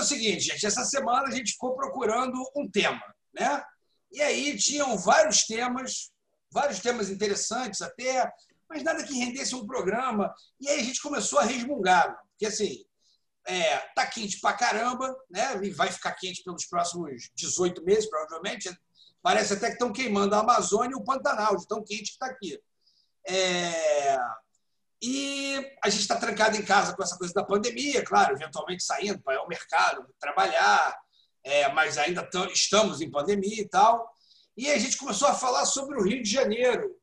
é o seguinte, gente. Essa semana a gente ficou procurando um tema, né? E aí tinham vários temas, vários temas interessantes até, mas nada que rendesse um programa. E aí a gente começou a resmungar, porque assim, é, tá quente pra caramba, né? E vai ficar quente pelos próximos 18 meses, provavelmente. Parece até que estão queimando a Amazônia e o Pantanal, de tão quente que está aqui. É... E a gente está trancado em casa com essa coisa da pandemia, claro, eventualmente saindo para ao mercado, trabalhar, é, mas ainda estamos em pandemia e tal. E a gente começou a falar sobre o Rio de Janeiro,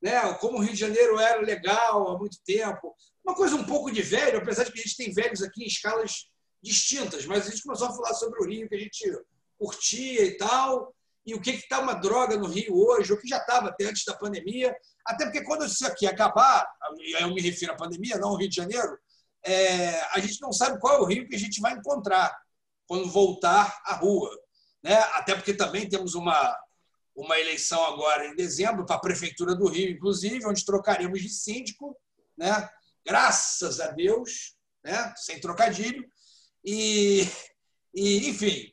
né? como o Rio de Janeiro era legal há muito tempo. Uma coisa um pouco de velho, apesar de que a gente tem velhos aqui em escalas distintas, mas a gente começou a falar sobre o Rio que a gente curtia e tal e o que está uma droga no Rio hoje, o que já estava até antes da pandemia. Até porque quando isso aqui acabar, eu me refiro à pandemia, não ao Rio de Janeiro, é, a gente não sabe qual é o Rio que a gente vai encontrar quando voltar à rua. Né? Até porque também temos uma, uma eleição agora em dezembro para a Prefeitura do Rio, inclusive, onde trocaremos de síndico, né? graças a Deus, né? sem trocadilho. E, e enfim,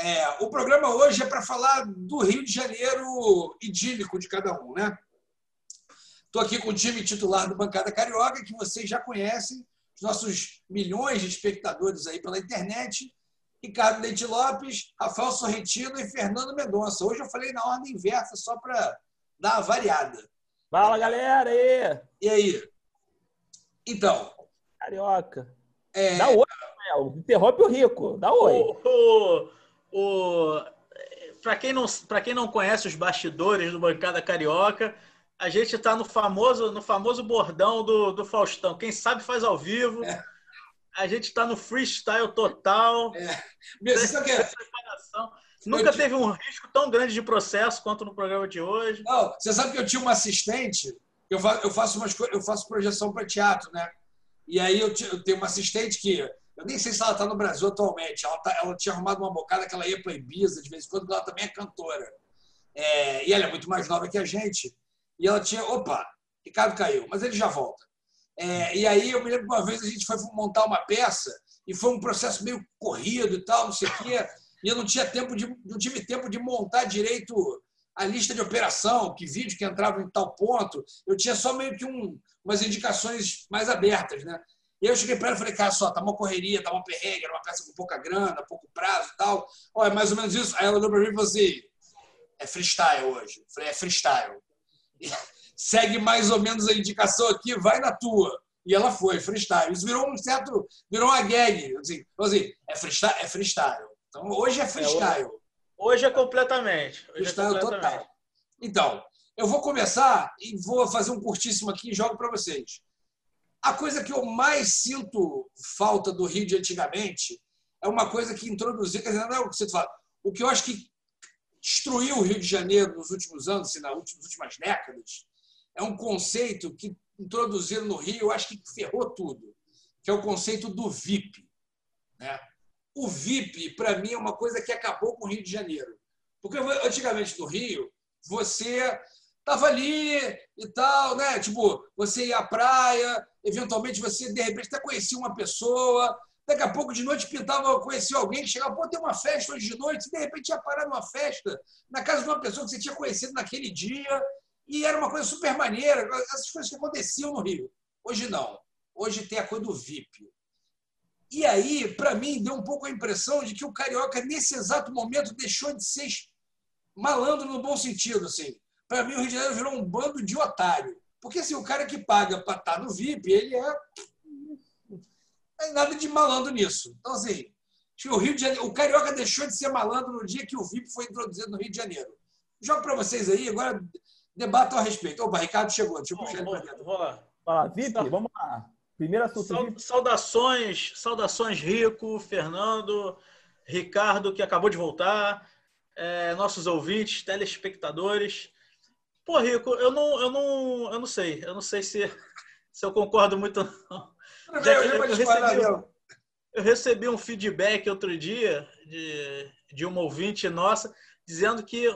é, o programa hoje é para falar do Rio de Janeiro idílico de cada um, né? Estou aqui com o time titular do Bancada Carioca, que vocês já conhecem, os nossos milhões de espectadores aí pela internet. Ricardo Leite Lopes, Rafael Sorrentino e Fernando Mendonça. Hoje eu falei na ordem inversa, só para dar uma variada. Fala, galera! E, e aí? Então. Carioca. É... Dá oi, Rafael. Interrompe o Rico. Dá oi. Oh, oh o para quem não para quem não conhece os bastidores do bancada carioca, a gente está no famoso no famoso bordão do, do Faustão. Quem sabe faz ao vivo. É. A gente está no freestyle total. É. Mesmo, que... É? Nunca teve um risco tão grande de processo quanto no programa de hoje. Não, você sabe que eu tinha uma assistente. Eu faço, eu faço, umas, eu faço projeção para teatro, né? E aí eu, eu tenho uma assistente que eu nem sei se ela está no Brasil atualmente. Ela, tá, ela tinha arrumado uma bocada que ela ia para Ibiza de vez em quando, porque ela também é cantora. É, e ela é muito mais nova que a gente. E ela tinha. Opa, Ricardo caiu, mas ele já volta. É, e aí eu me lembro que uma vez a gente foi montar uma peça e foi um processo meio corrido e tal, não sei o quê. E eu não tinha tempo de, não tive tempo de montar direito a lista de operação, que vídeo que entrava em tal ponto. Eu tinha só meio que um, umas indicações mais abertas, né? E eu cheguei para ela e falei, cara, só, tá uma correria, tá uma perrengue, era uma peça com pouca grana, pouco prazo e tal. Olha, é mais ou menos isso. Aí ela olhou para mim e falou assim, é freestyle hoje. Eu falei, é freestyle. E segue mais ou menos a indicação aqui, vai na tua. E ela foi, freestyle. Isso virou um certo, virou uma gag. Assim, assim é, freestyle, é freestyle. Então, hoje é freestyle. É, hoje, hoje, é completamente. Hoje é freestyle é completamente. total. Então, eu vou começar e vou fazer um curtíssimo aqui e jogo para vocês. A coisa que eu mais sinto falta do Rio de antigamente é uma coisa que introduziu, quer dizer, não é o que você fala, o que eu acho que destruiu o Rio de Janeiro nos últimos anos, assim, nas últimas décadas, é um conceito que introduziram no Rio, eu acho que ferrou tudo, que é o conceito do VIP. Né? O VIP, para mim, é uma coisa que acabou com o Rio de Janeiro. Porque antigamente no Rio, você estava ali e tal, né? Tipo, você ia à praia, eventualmente você, de repente, até conhecia uma pessoa, daqui a pouco de noite pintava, conhecia alguém que chegava, pô, tem uma festa hoje de noite, e de repente ia parar numa festa na casa de uma pessoa que você tinha conhecido naquele dia, e era uma coisa super maneira, essas coisas que aconteciam no Rio. Hoje não. Hoje tem a coisa do VIP. E aí, para mim, deu um pouco a impressão de que o carioca, nesse exato momento, deixou de ser malandro no bom sentido. Assim. Para mim, o Rio de Janeiro virou um bando de otário. Porque assim, o cara que paga para estar tá no VIP, ele é. Não tem nada de malandro nisso. Então, assim, o Rio de Janeiro, o Carioca deixou de ser malandro no dia que o VIP foi introduzido no Rio de Janeiro. Jogo para vocês aí, agora debatam a respeito. Opa, Ricardo chegou, deixa eu puxar ele para dentro. Vou lá. Fala, VIP, vamos lá. Primeiro assunto. Saudações, saudações, Rico, Fernando, Ricardo, que acabou de voltar, é, nossos ouvintes, telespectadores. Pô, Rico, eu não, eu não, eu não sei. Eu não sei se, se eu concordo muito. Não. Já, eu, eu, recebi, eu recebi um feedback outro dia de, de uma ouvinte nossa dizendo que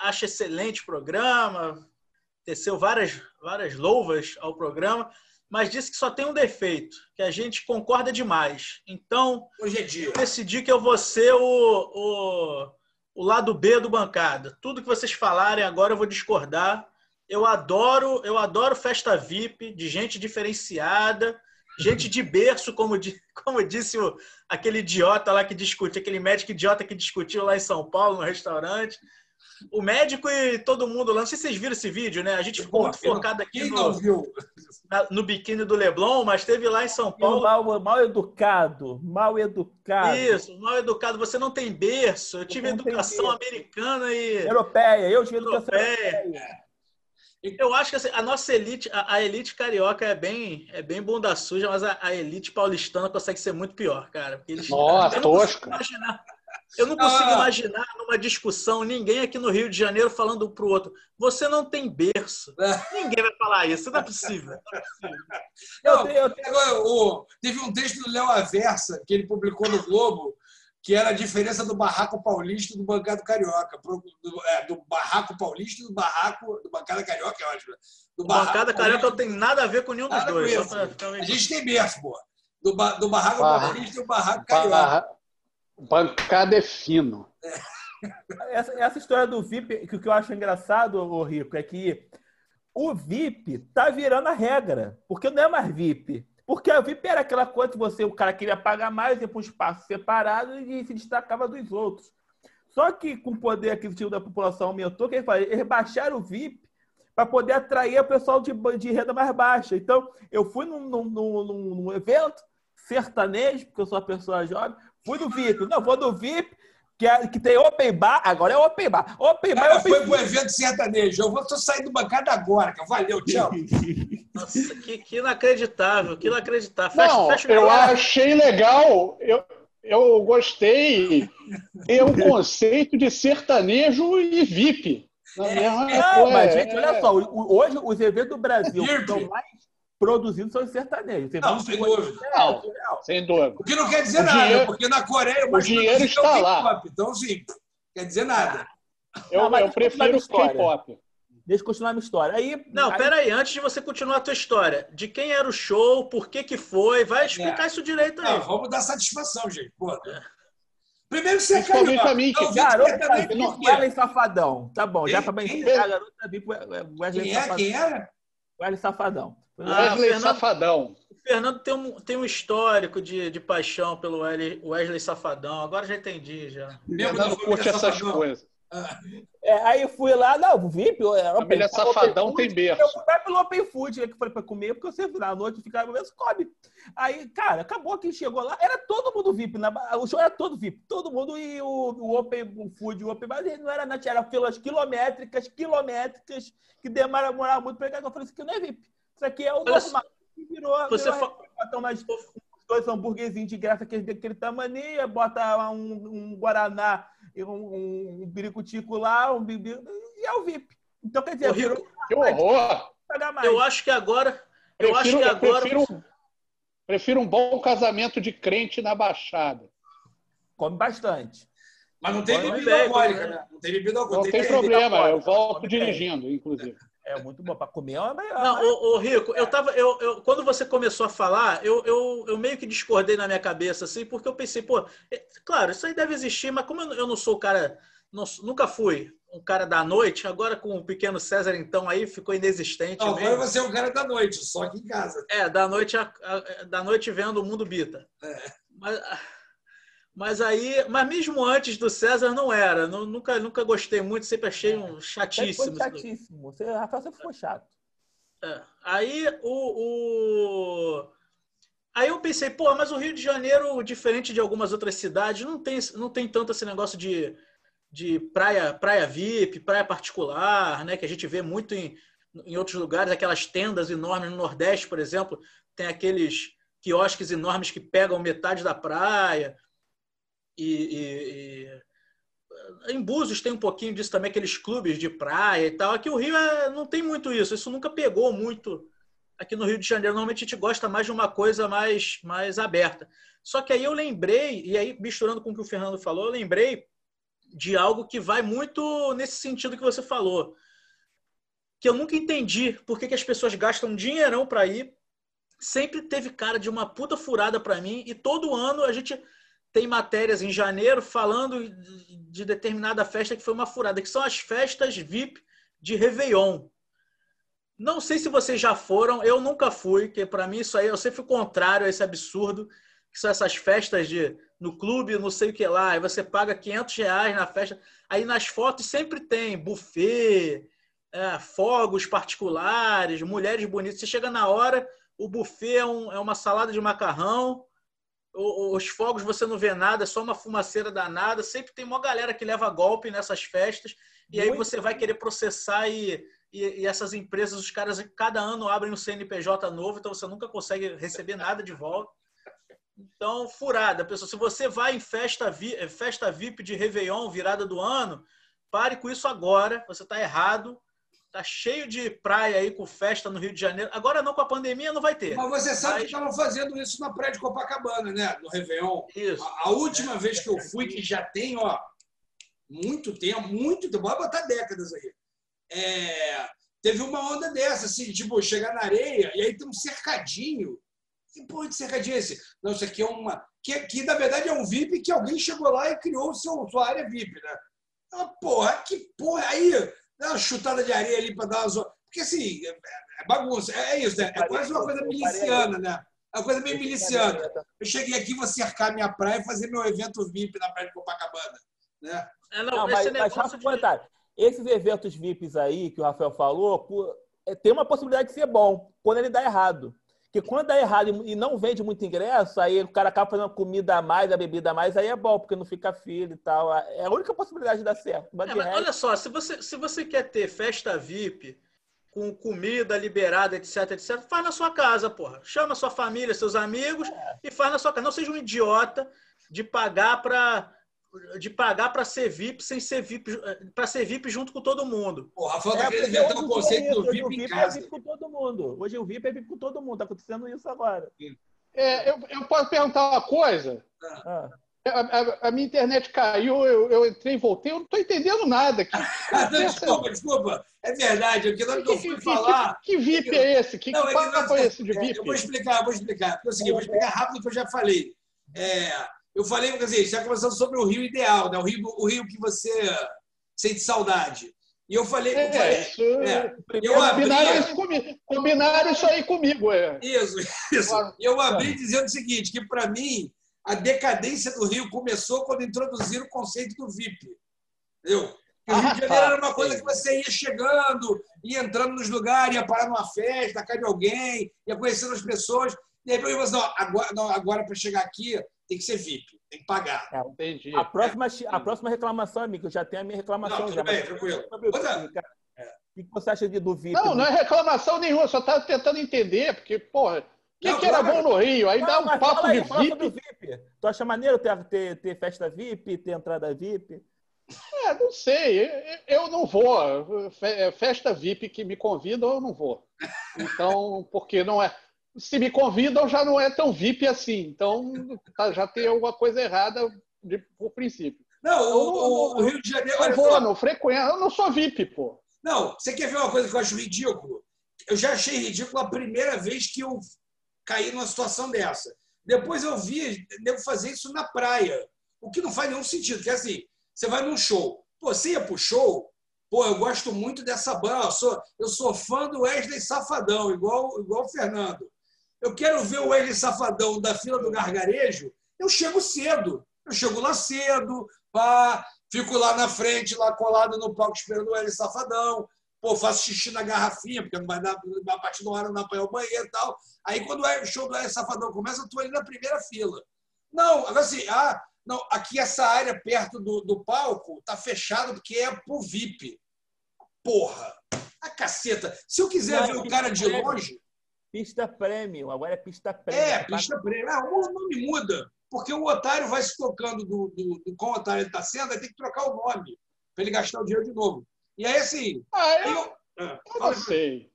acha excelente o programa, teceu várias, várias louvas ao programa, mas disse que só tem um defeito, que a gente concorda demais. Então, Hoje é dia. decidi que eu vou ser o, o, o lado B do bancada. Tudo que vocês falarem agora eu vou discordar. Eu adoro, eu adoro festa VIP de gente diferenciada, gente de berço, como, como disse o, aquele idiota lá que discutiu, aquele médico idiota que discutiu lá em São Paulo, no restaurante. O médico e todo mundo lá. Não sei se vocês viram esse vídeo, né? A gente ficou muito focado aqui no, no biquíni do Leblon, mas teve lá em São Paulo. Mal, mal educado, mal educado. Isso, mal educado. Você não tem berço. Eu tive educação americana e. Europeia, eu tive educação europeia. europeia. Eu acho que assim, a nossa elite, a, a, elite carioca é bem, é bem bunda suja, mas a, a elite paulistana consegue ser muito pior, cara. Eles, Nossa, tosca. Imaginar, eu não consigo ah. imaginar numa discussão ninguém aqui no Rio de Janeiro falando um para o outro: você não tem berço. É. Ninguém vai falar isso, não é possível. Não é possível. Não, eu tenho, eu tenho... Agora, o, teve um texto do Léo Aversa que ele publicou no Globo que era a diferença do barraco paulista e do bancado carioca. Do, é, do barraco paulista e do barraco do bancada carioca, é ótimo. Do bancada carioca não tem nada a ver com nenhum dos dois. A gente tem berço, pô. Do, do barraco Barra... paulista e do barraco carioca. Barra... Bancada é fino. Essa, essa história do VIP, que o que eu acho engraçado, o Rico, é que o VIP tá virando a regra, porque não é mais VIP. Porque a VIP era aquela coisa que você, o cara queria pagar mais, ia para um espaço separado e se destacava dos outros. Só que com o poder aquisitivo da população aumentou, que eles baixaram o VIP para poder atrair o pessoal de, de renda mais baixa. Então, eu fui num, num, num, num evento sertanejo, porque eu sou uma pessoa jovem, Fui do VIP. Não, vou do VIP, que, é, que tem open bar. Agora é open bar. Open bar Cara, open foi pro evento sertanejo. Eu vou tô sair do bancada agora. Valeu, tchau. Nossa, que, que inacreditável, que inacreditável. Não, fecha, fecha eu achei legal. Eu, eu gostei. Tem um conceito de sertanejo e VIP. É, não, mas, gente, olha é. só. Hoje, os eventos do Brasil estão mais produzindo são sertanejos. não, sem dúvida. Não, sem dúvida. O que não quer dizer o nada, dinheiro, porque na Coreia o dinheiro está lá. então, sim, quer dizer nada. Eu, não, eu prefiro o K-pop. Deixa eu continuar a minha história. Aí, não, aí... peraí, antes de você continuar a tua história, de quem era o show, por que que foi, vai explicar é. isso direito aí. Não, vamos dar satisfação, gente. Pô. É. Primeiro você é carioca. Mim, que garota Wesley Safadão. Tá bom, já para encerrar, garota Wesley Safadão. Quem era? Wesley Safadão. Ah, Wesley Fernando, Safadão. O Fernando tem um, tem um histórico de, de paixão pelo Wesley, Safadão. Agora já entendi, já. Fernando curte essas coisas. É, aí fui lá, não, VIP. A família Safadão tem berço. Eu fui pelo Open Food, né, que falei pra comer, porque você na noite ficava mesmo, come. Aí, cara, acabou que chegou lá, era todo mundo VIP. Na, o show era todo VIP, todo mundo e o, o Open Food, o Open, mas não era na era filas quilométricas, quilométricas, que demorava muito pra pegar. Eu falei, isso aqui não é VIP. Isso aqui é o normal. Virou, você virou, fa... botam mais dois hambúrguerzinhos de graça aquele, daquele tamanho, bota um, um Guaraná, um, um biricutico lá, um bibi, e é o VIP. Então, quer dizer, virou, que horror! Eu acho que agora. Eu prefiro, acho que agora. Prefiro, prefiro um bom casamento de crente na Baixada. Come bastante. Mas não tem bebida alcoólica, né? Não tem bebida alcoólica. Não tem, tem problema, eu volto dirigindo, inclusive. É muito bom para comer. É melhor, não, o, o Rico, eu tava, eu, eu, quando você começou a falar, eu, eu, eu meio que discordei na minha cabeça, assim, porque eu pensei, pô, é, claro, isso aí deve existir, mas como eu, eu não sou o cara, não, nunca fui um cara da noite, agora com o pequeno César, então, aí ficou inexistente. Não, agora você é um cara da noite, só aqui em casa. É, da noite, a, a, da noite vendo o mundo bita. É. Mas mas aí, mas mesmo antes do César não era. nunca, nunca gostei muito, sempre achei um chatíssimo. Foi chatíssimo. Você, Rafael sempre ficou chato. É. Aí o, o, Aí eu pensei, pô, mas o Rio de Janeiro, diferente de algumas outras cidades, não tem, não tem tanto esse negócio de, de praia, praia VIP, praia particular, né? Que a gente vê muito em, em outros lugares, aquelas tendas enormes no Nordeste, por exemplo, tem aqueles quiosques enormes que pegam metade da praia e, e, em Búzios tem um pouquinho disso também, aqueles clubes de praia e tal. Aqui o Rio é, não tem muito isso, isso nunca pegou muito aqui no Rio de Janeiro. Normalmente a gente gosta mais de uma coisa mais, mais aberta. Só que aí eu lembrei, e aí misturando com o que o Fernando falou, eu lembrei de algo que vai muito nesse sentido que você falou. que eu nunca entendi por que, que as pessoas gastam dinheirão para ir. Sempre teve cara de uma puta furada para mim e todo ano a gente tem matérias em janeiro falando de determinada festa que foi uma furada, que são as festas VIP de Réveillon. Não sei se vocês já foram, eu nunca fui, que para mim isso aí eu sempre fui contrário a esse absurdo, que são essas festas de no clube, não sei o que lá, e você paga 500 reais na festa. Aí nas fotos sempre tem buffet, é, fogos particulares, mulheres bonitas. Você chega na hora, o buffet é, um, é uma salada de macarrão, os fogos você não vê nada, é só uma fumaceira danada. Sempre tem uma galera que leva golpe nessas festas, e aí você vai querer processar e, e, e, essas empresas, os caras cada ano abrem um CNPJ novo, então você nunca consegue receber nada de volta. Então, furada, pessoal. Se você vai em festa, vi, festa VIP de Réveillon, virada do ano, pare com isso agora. Você está errado. Tá cheio de praia aí com festa no Rio de Janeiro. Agora não com a pandemia não vai ter. Mas você sabe Mas... que estavam fazendo isso na praia de Copacabana, né? No Réveillon. Isso. A, a última é. vez que eu fui, que já tem, ó, muito tempo, muito tempo, vai botar décadas aí. É, teve uma onda dessa, assim, tipo, chegar na areia e aí tem um cercadinho que porra de cercadinho é esse? Não, isso aqui é uma. Que, que na verdade é um VIP que alguém chegou lá e criou seu, sua área VIP, né? Ah, porra, que porra. Aí, dá uma chutada de areia ali para dar uma. Porque assim, é, é bagunça. É, é isso, né? É quase uma coisa miliciana, né? É uma coisa meio miliciana. Eu cheguei aqui, vou cercar minha praia e fazer meu evento VIP na praia de Copacabana. Né? É, não, não mas, mas de... comentário. Esses eventos VIPs aí que o Rafael falou, tem uma possibilidade de ser bom, quando ele dá errado. Porque quando dá errado e não vende muito ingresso, aí o cara acaba fazendo comida a mais, a bebida a mais, aí é bom, porque não fica filho e tal. É a única possibilidade de dar certo. Mas é, mas resto... Olha só, se você, se você quer ter festa VIP, com comida liberada, etc, etc, faz na sua casa, porra. Chama sua família, seus amigos é. e faz na sua casa. Não seja um idiota de pagar para de pagar para ser VIP sem ser VIP, para ser VIP junto com todo mundo. Porra, falta é, querer inventar o conceito do VIP, VIP em casa. É VIP com todo mundo. Hoje o VIP é VIP com todo mundo. Tá acontecendo isso agora. É, eu, eu posso perguntar uma coisa? Ah. A, a, a, minha internet caiu, eu, eu entrei e voltei, eu não estou entendendo nada. Que, não, desculpa, desculpa. É verdade, o que nós eu fui falar. Que, que, VIP é esse? Que, não, que é papo é esse de VIP? Eu vou explicar, vou explicar. Porque é o seguinte, vou explicar rápido o que eu já falei. É, eu falei, quer dizer, está conversando sobre o Rio ideal, né? o, Rio, o Rio que você sente saudade. E eu falei. É, eu, falei, isso, é, eu combinaram, abri, isso comigo, combinaram isso aí comigo. É. Isso, isso. E eu abri dizendo o seguinte: que para mim, a decadência do Rio começou quando introduziram o conceito do VIP. Entendeu? o Rio de Janeiro era uma coisa que você ia chegando, ia entrando nos lugares, ia parar numa festa, na casa de alguém, ia conhecendo as pessoas. De repente, você, não, agora, não, agora para chegar aqui, tem que ser VIP, tem que pagar. É, entendi. A próxima, a próxima reclamação, amigo, eu já tenho a minha reclamação. Não, já, bem, tranquilo. O que você acha de, do VIP? Não, não é reclamação nenhuma, só estava tentando entender, porque, porra, o que, que, era bom no Rio? Aí não, dá um papo aí, de VIP. VIP. Tu acha maneiro ter, ter, ter, festa VIP, ter entrada VIP? É, não sei. Eu não vou. Festa VIP que me convidam, eu não vou. Então, porque não é se me convidam, já não é tão VIP assim. Então, tá, já tem alguma coisa errada de, por princípio. Não, o, o, o Rio de Janeiro. Eu vou, não frequento. Eu não sou VIP, pô. Não, você quer ver uma coisa que eu acho ridículo? Eu já achei ridículo a primeira vez que eu caí numa situação dessa. Depois eu vi, devo fazer isso na praia. O que não faz nenhum sentido, que é assim, você vai num show. Pô, você ia pro show, pô, eu gosto muito dessa banda, eu sou, eu sou fã do Wesley Safadão, igual, igual o Fernando eu quero ver o Wesley Safadão da fila do gargarejo, eu chego cedo. Eu chego lá cedo, pá, fico lá na frente, lá colado no palco esperando o Wesley Safadão. Pô, faço xixi na garrafinha, porque não vai dar, a partir do hora não apanhar o banheiro e tal. Aí quando o show do Wesley Safadão começa, eu tô ali na primeira fila. Não, agora assim, ah, não, aqui essa área perto do, do palco tá fechada porque é pro VIP. Porra! A caceta. Se eu quiser não, ver o cara de longe, Pista Premium, agora é pista Premium. É, pista Premium. Ah, o nome muda, porque o otário vai se tocando do, do, do qual otário ele está sendo, vai ter que trocar o nome para ele gastar o dinheiro de novo. E aí, assim. Ah, eu, eu, ah, eu não sei.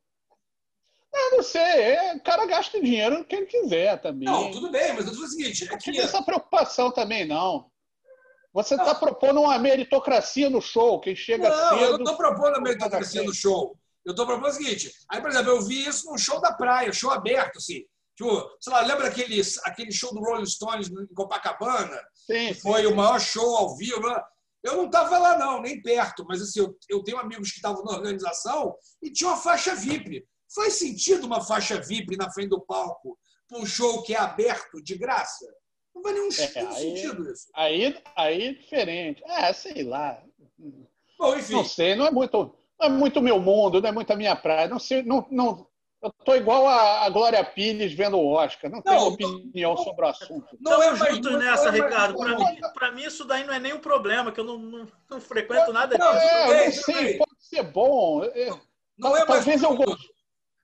Eu não sei, é, o cara gasta dinheiro no que ele quiser também. Não, tudo bem, mas eu digo o seguinte. Não tem essa preocupação também, não. Você está propondo uma meritocracia no show, quem chega não, cedo... eu não estou propondo a meritocracia no show. Eu estou propondo o seguinte. Aí, por exemplo, eu vi isso num show da praia, show aberto, assim. Tipo, sei lá, lembra aquele, aquele show do Rolling Stones em Copacabana? Sim, Foi o maior show ao vivo. Eu não estava lá, não, nem perto, mas assim, eu, eu tenho amigos que estavam na organização e tinha uma faixa VIP. Faz sentido uma faixa VIP na frente do palco para um show que é aberto de graça? Não faz nenhum, É, aí- sentido isso. Aí, aí é diferente. É, sei lá. Bom, enfim. Não sei, não é muito, não é muito meu mundo, não é muito a minha praia. Não sei, não, não, eu tô igual a, a Glória Pires vendo o Oscar. Não, tenho Não, opinião sobre o assunto. Não é Estamos mais juntos muito, nessa, não é Ricardo. Para mim, pra mim, isso daí não é nenhum problema, que eu não, não, não frequento nada Não, disso. É, eu não sei, pode ser bom. É, Não é mais talvez eu,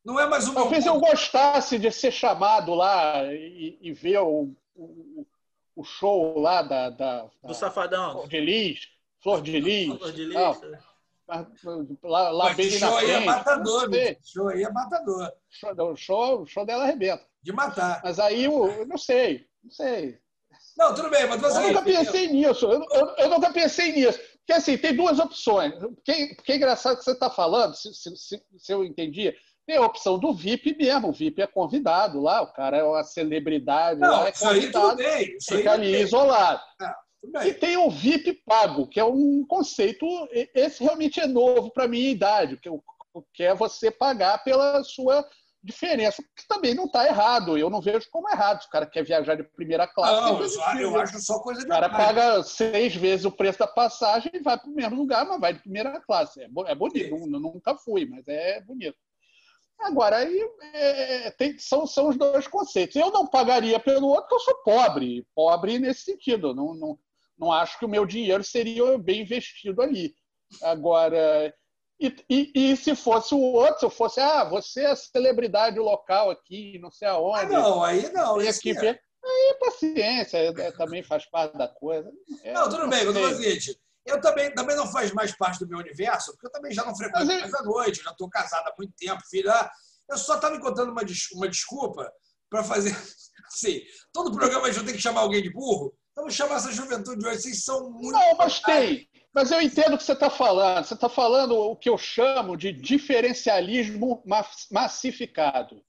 Não é mais meu talvez eu mundo. gostasse de ser chamado lá e, e ver o, o, o show lá da, da, Do da Safadão. Flor de Lis, Flor de Lis, Flor de Lis. Lá, lá Mas bem show aí é matador, não show aí é matador. Show- O show, show dela arrebenta. De matar. Mas aí, eu não sei, não sei. Não, tudo bem, mas você Eu nunca pensei nisso. Eu, eu- eu nunca pensei nisso. Porque assim, tem duas opções. Porque, porque é engraçado que você está falando, se, se- se- se eu entendi, tem a opção do VIP mesmo. O VIP é convidado lá, o cara é uma celebridade Não, lá, é isso aí tudo bem. Isso fica ali bem. isolado. Tudo E tem o VIP pago, que é um conceito, esse realmente é novo para a minha idade, que, eu- é você pagar pela sua diferença, que também não está errado. Eu não vejo como errado. Se o cara quer viajar de primeira classe, Não, eu, só- eu acho só coisa de o cara paga seis vezes o preço da passagem e vai para o mesmo lugar, mas vai de primeira classe. É, é bonito, nu- nunca fui, mas é bonito. Agora, aí é, tem- são, são os dois conceitos. Eu não pagaria pelo outro, porque eu sou pobre. Pobre nesse sentido. Não, não, não acho que o meu dinheiro seria bem investido ali. Agora, e, e- e se fosse o outro, se eu fosse, ah, você é a celebridade local aqui, não sei Ah, aonde. não, aí não. Esse que é. Aí, paciência, é- é- também faz parte da coisa. É, Não, tudo bem, mas o seguinte, eu também, também não faz mais parte do meu universo, porque eu também já não frequento Mas é- mais à noite, já estou casado há muito tempo, filho. ah, Eu só estava encontrando uma, des- uma desculpa para fazer. Assim, todo programa a gente tem que chamar alguém de burro. Vamos chamar essa juventude de hoje. Vocês são muito. Não, mas tem. Mas eu entendo o que você está falando. Você está falando o que eu chamo de diferencialismo mas- massificado.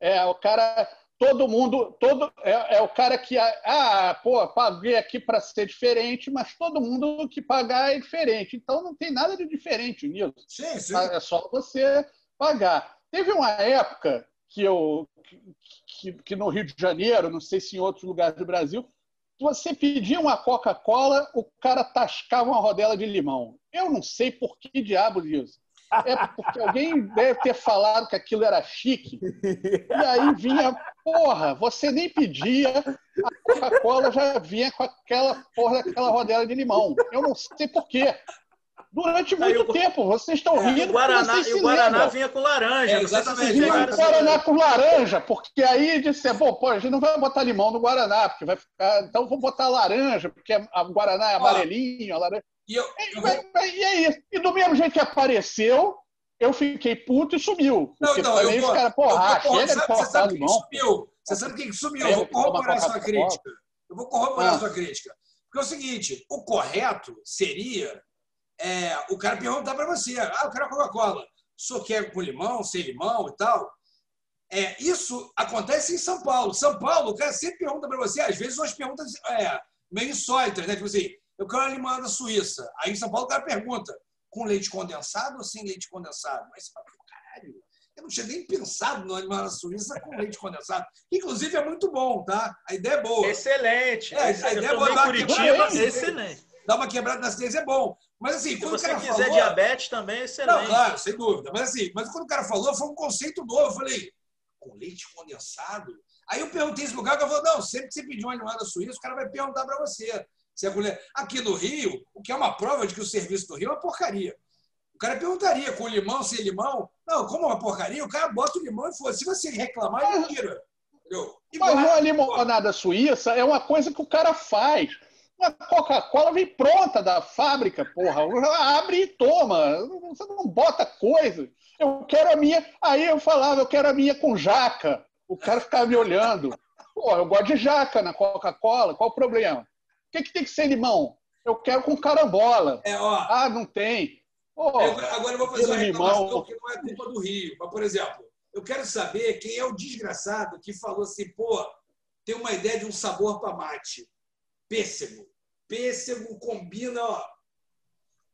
É o cara, todo mundo, todo é, é o cara que ah, pô, paguei aqui para ser diferente, mas todo mundo que pagar é diferente. Então não tem nada de diferente nisso. Sim, sim. É só você pagar. Teve uma época que eu que, que- que no Rio de Janeiro, não sei se em outros lugares do Brasil, você pedia uma Coca-Cola, o cara tascava uma rodela de limão. Eu não sei por que diabo disso. É porque alguém deve ter falado que aquilo era chique. E aí vinha, porra, você nem pedia, a Coca-Cola já vinha com aquela porra daquela rodela de limão. Eu não sei por quê. Durante Aí muito o- tempo, vocês estão E rindo. o Guaraná, vocês e o Guaraná lembram. vinha com laranja. É, exatamente. Vinha com essa- Guaraná com laranja, porque aí disse, bom, pô, a gente não vai botar limão no Guaraná, porque vai ficar. Então vou botar laranja, porque a Guaraná é amarelinho, a laranja. E eu, E, eu mas- mas- e é isso. E do mesmo jeito que apareceu, eu fiquei puto e sumiu. Não, Porque não, também eu os vou. caras, eu porra, corro- chega de sabe- Você cortar sabe quem limão. sumiu? Você sabe quem sumiu? Eu Eu vou corroborar a sua crítica. Eu vou corroborar a Ah. sua crítica. Porque é o seguinte: o correto seria é, o cara perguntar para você: ah, eu quero Coca-Cola. O senhor quer com limão, sem limão e tal? É, isso acontece em São Paulo. São Paulo, o cara sempre pergunta para você, às vezes, umas perguntas é, meio insólitas, né? Tipo assim, eu quero uma limonada suíça. Aí em São Paulo o cara pergunta: com leite condensado ou sem leite condensado? Mas você fala, caralho, eu não tinha nem pensado numa limonada suíça com leite condensado. Inclusive é muito bom, tá? A ideia é boa. Excelente. É, a ideia é Eu boa, Curitiba, dá uma excelente. Dar uma quebrada na ciência é bom. Mas assim, Se quando o você cara quiser falou... diabetes também, excelente. Não, claro, sem dúvida. Mas assim, mas quando o cara falou, foi um conceito novo. Eu falei, com leite condensado? Aí eu perguntei cara, o cara falou, não, sempre que você pedir uma limonada suíça, o cara vai perguntar para você. Se é colher. Aqui no Rio, o que é uma prova de que o serviço do Rio é uma porcaria. O cara perguntaria, com limão, sem limão? Não, como é uma porcaria, o cara bota o limão e foda. Se você reclamar, ele tira. Entendeu? Mas Igual- uma limonada suíça é uma coisa que o cara faz. Uma Coca-Cola vem pronta da fábrica, porra. Abre e toma. Você não bota coisa. Eu quero a minha. Aí eu falava, eu quero a minha com jaca. O cara ficava me olhando. Pô, eu gosto de jaca na Coca-Cola. Qual o problema? O que, que tem que ser limão? Eu quero com carambola. É, ó, Ah, não tem. Pô, Agora, agora eu vou fazer uma limão. reclamação que não é culpa do Rio. Mas, por exemplo, eu quero saber quem é o desgraçado que falou assim, pô, tem uma ideia de um sabor para mate. Pêssego. Pêssego combina, ó,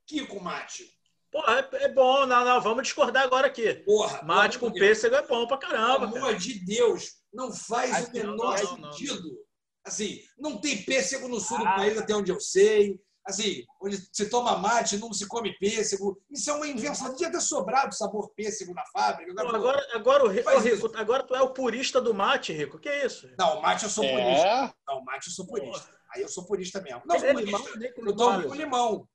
Kiko mate. Pô, é, é bom, não, não, vamos discordar agora aqui. Porra. Mate pelo com Deus. pêssego é bom pra Pelo caramba. cara. amor de Deus, não faz Ai, o menor não, não, não. sentido. Assim, não tem pêssego no sul do Ah. país, até onde eu sei. Assim, onde se toma mate, não se come pêssego. Isso é uma invenção. Devia ter sobrado sabor pêssego na fábrica. Pô, agora, agora, o Rico, Rico, agora tu é o purista do mate, Rico. Que é isso? Não, mate eu sou purista. é, Não, mate eu sou purista. Aí eu sou purista mesmo. Não, purista. limão, nem com Eu tomo limão. com limão.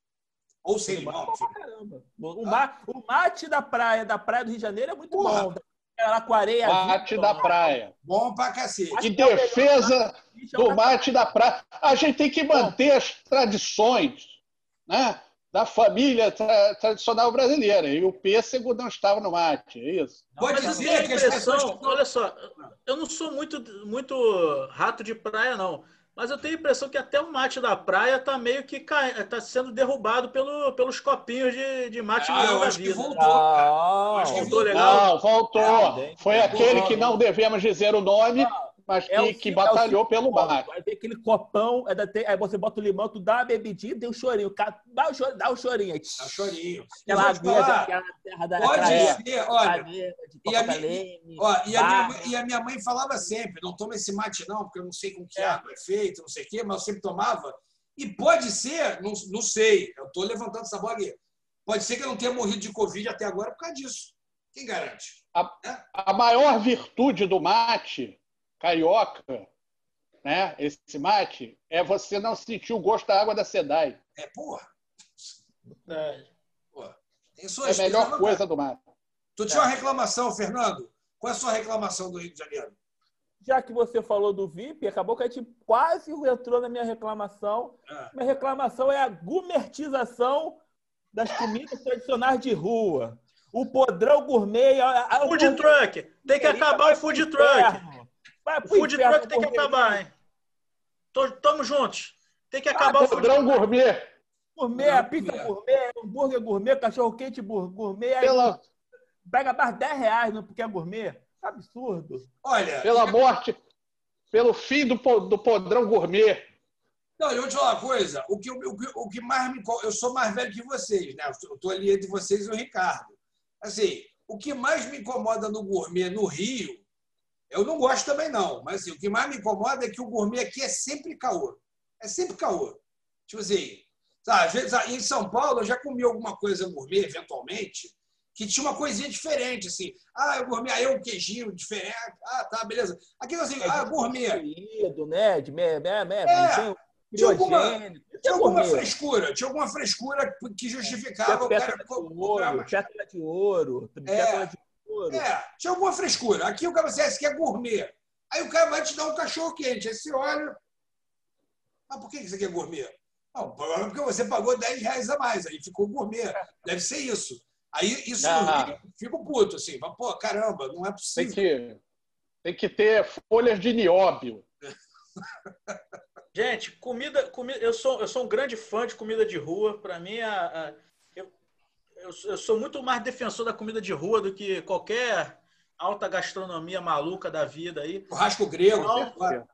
Ou sem Limão é limão. pra caramba. O, ma- o mate da praia, da praia do Rio de Janeiro é muito Porra. bom. Aquela com areia mate viva, da praia. Bom pra cacete. Em é defesa Bicho, é do mate da praia. A gente tem que manter as tradições né, da família tra- tradicional brasileira. E o pêssego não estava no mate, é isso? Pode dizer que as pessoas olha só, eu não sou muito, muito rato de praia, não. Mas eu tenho a impressão que até o mate da praia tá meio que cai, tá sendo derrubado pelo, pelos copinhos de, de mate Ah, eu da acho que vida. voltou. cara. Acho que Não, voltou legal. Não, voltou. Não, Foi aquele que não devemos dizer o nome, mas É o que, que cinco- batalhou é o pelo. Vai ter aquele copão, é da- tem- aí você bota o limão, tu dá uma bebidinha e tem um chorinho. O cara dá o chorinho, dá o chorinho. Aí, Dá chorinho. Aquela aguinha falar, daquela terra da Pode praia, ser, olha. E a minha- Leme, Ó, e, a minha, e a minha mãe falava sempre: não toma esse mate, não, porque eu não sei com que É. água é feito, não sei o quê, mas eu sempre tomava. E pode ser, não, não sei, eu estou levantando essa bola aqui. Pode ser que eu não tenha morrido de Covid até agora por causa disso. Quem garante? A maior virtude do mate carioca, né, esse mate, é você não sentir o gosto da água da SEDAI. É, porra. É. porra. Tem É a melhor coisa do mate. Tu tinha uma reclamação, Fernando? Qual é a sua reclamação do Rio de Janeiro? Já que você falou do VIP, acabou que a gente quase entrou na minha reclamação. Ah. Minha reclamação é a gumertização das comidas tradicionais de rua. O podrão gourmet. a- a- o Food truck. Tem que acabar o food truck. Vai O pro food truck tem que acabar, hein? Tô- Tamo juntos. Tem que acabar o food Padrão gourmet. Gourmet, Não, pizza gourmet, hambúrguer gourmet, cachorro quente gourmet. aí Pela, Pega mais 10 reais no porque é gourmet. Absurdo. Olha, pela morte, pelo fim do, do podrão gourmet. Não, eu vou te falar uma coisa. O que, o, que, o que mais me. Eu sou mais velho que vocês, né? Eu estou ali entre vocês e o Ricardo. Assim, o que mais me incomoda no gourmet no Rio, eu não gosto também, não. Mas assim, o que mais me incomoda é que o gourmet aqui é sempre caô. É sempre caô. Tipo assim, sabe, às vezes em São Paulo eu já comi alguma coisa gourmet, eventualmente, que tinha uma coisinha diferente, assim. Ah, é gourmet, aí é um queijinho diferente. Ah, tá, beleza. Aqui assim, ah, gourmet. Querido, né? De me, me, me, É, tinha alguma- Tinha é alguma frescura, tinha alguma frescura que Tinha justificava o cara de ouro, pétala de ouro, pétala de ouro. É, tinha alguma frescura. Aqui o cara dizer, esse aqui é gourmet. Aí o cara vai te dar um cachorro quente. Aí você olha. Mas por que isso aqui é gourmet? Não, provavelmente porque você pagou 10 reais a mais. Aí ficou gourmet. Deve ser isso. Aí isso Ah. eu fico puto, assim. Mas, pô, caramba, não é Tem possível. que, tem que ter folhas de nióbio. Gente, comida, comida eu, sou, eu sou um grande fã de comida de rua. Para mim, a, a- eu, eu, sou- muito mais defensor da comida de rua do que qualquer alta gastronomia maluca da vida aí. Churrasco grego. Não. claro.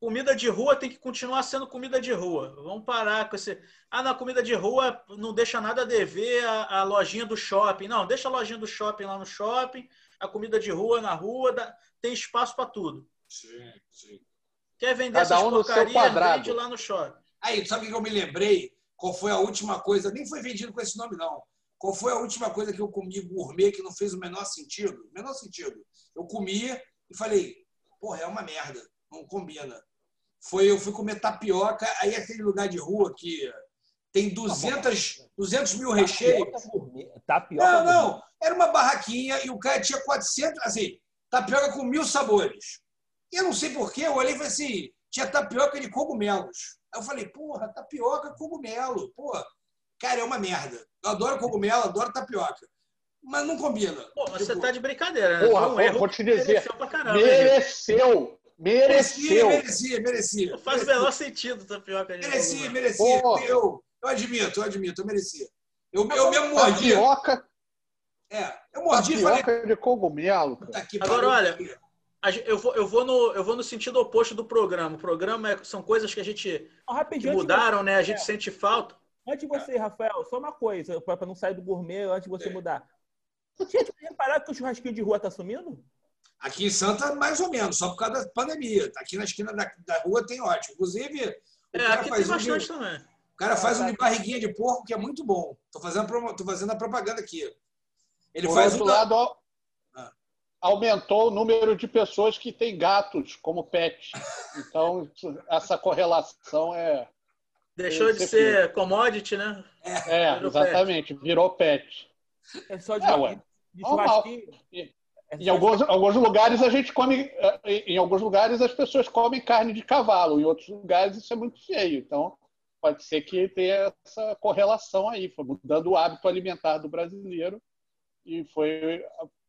Comida de rua tem que continuar sendo comida de rua. Vamos parar com esse. Ah, na comida de rua não deixa nada a dever a, a lojinha do shopping. Não, deixa a lojinha do shopping lá no shopping, a comida de rua na rua, dá- tem espaço para tudo. Sim, sim. Quer vender Cada essas um porcarias, vende lá no shopping. Aí, sabe o que eu me lembrei? Qual foi a última coisa? Nem foi vendido com esse nome, não. Qual foi a última coisa que eu comi gourmet que não fez o menor sentido? Menor sentido. Eu comi e falei, porra, é uma merda. Não combina. Foi, eu fui comer tapioca, aí aquele lugar de rua que tem 200, 200 mil recheios. Tapioca Não, não. Era uma barraquinha e o cara tinha 400, assim, tapioca com mil sabores. E eu não sei porquê, eu olhei e falei assim, tinha tapioca de cogumelos. Aí eu falei, porra, tapioca cogumelo. Porra, cara, é uma merda. Eu adoro cogumelo, adoro tapioca. Mas não combina. Pô, mas Tipo, você tá de brincadeira, né? Porra, um vou- erro vou te que dizer. mereceu pra caramba. Mereceu. Merecia, Mereceu. merecia, merecia. Não faz o menor sentido tapioca Merecia, merecia. Porra. Eu, eu admito, eu admito, eu merecia. Eu, eu mesmo mordi. Tapioca, É, eu mordi e falei. tapioca de cogumelo. cara. "Puta que Agora, pariu". olha, Eu vou, eu, vou no, eu vou no sentido oposto do programa. O programa é- são coisas que a gente que antes de mudaram, né? A gente É. sente falta. Antes de você, Rafael, só uma coisa, pra não sair do gourmet, antes de você mudar. Tinha reparado que o churrasquinho de rua tá sumindo? Aqui em Santa, mais ou menos, só por causa da pandemia. Aqui na esquina da, da rua tem ótimo. Inclusive, o É, cara aqui tem faz um de, o cara faz um tá. de barriguinha de porco que é muito bom. Tô fazendo, tô fazendo a propaganda aqui. Ele Por faz outro um da- lado, au- Ah. aumentou o número de pessoas que têm gatos como pet. Então, essa correlação é. Deixou de ser commodity, né? É, Virou exatamente, virou pet. É só de, É, ué. de. É Em alguns, alguns lugares a gente come. eh, Em alguns lugares as pessoas comem carne de cavalo, em outros lugares isso é muito feio. Então, pode ser que tenha essa correlação aí. Foi mudando o hábito alimentar do brasileiro e foi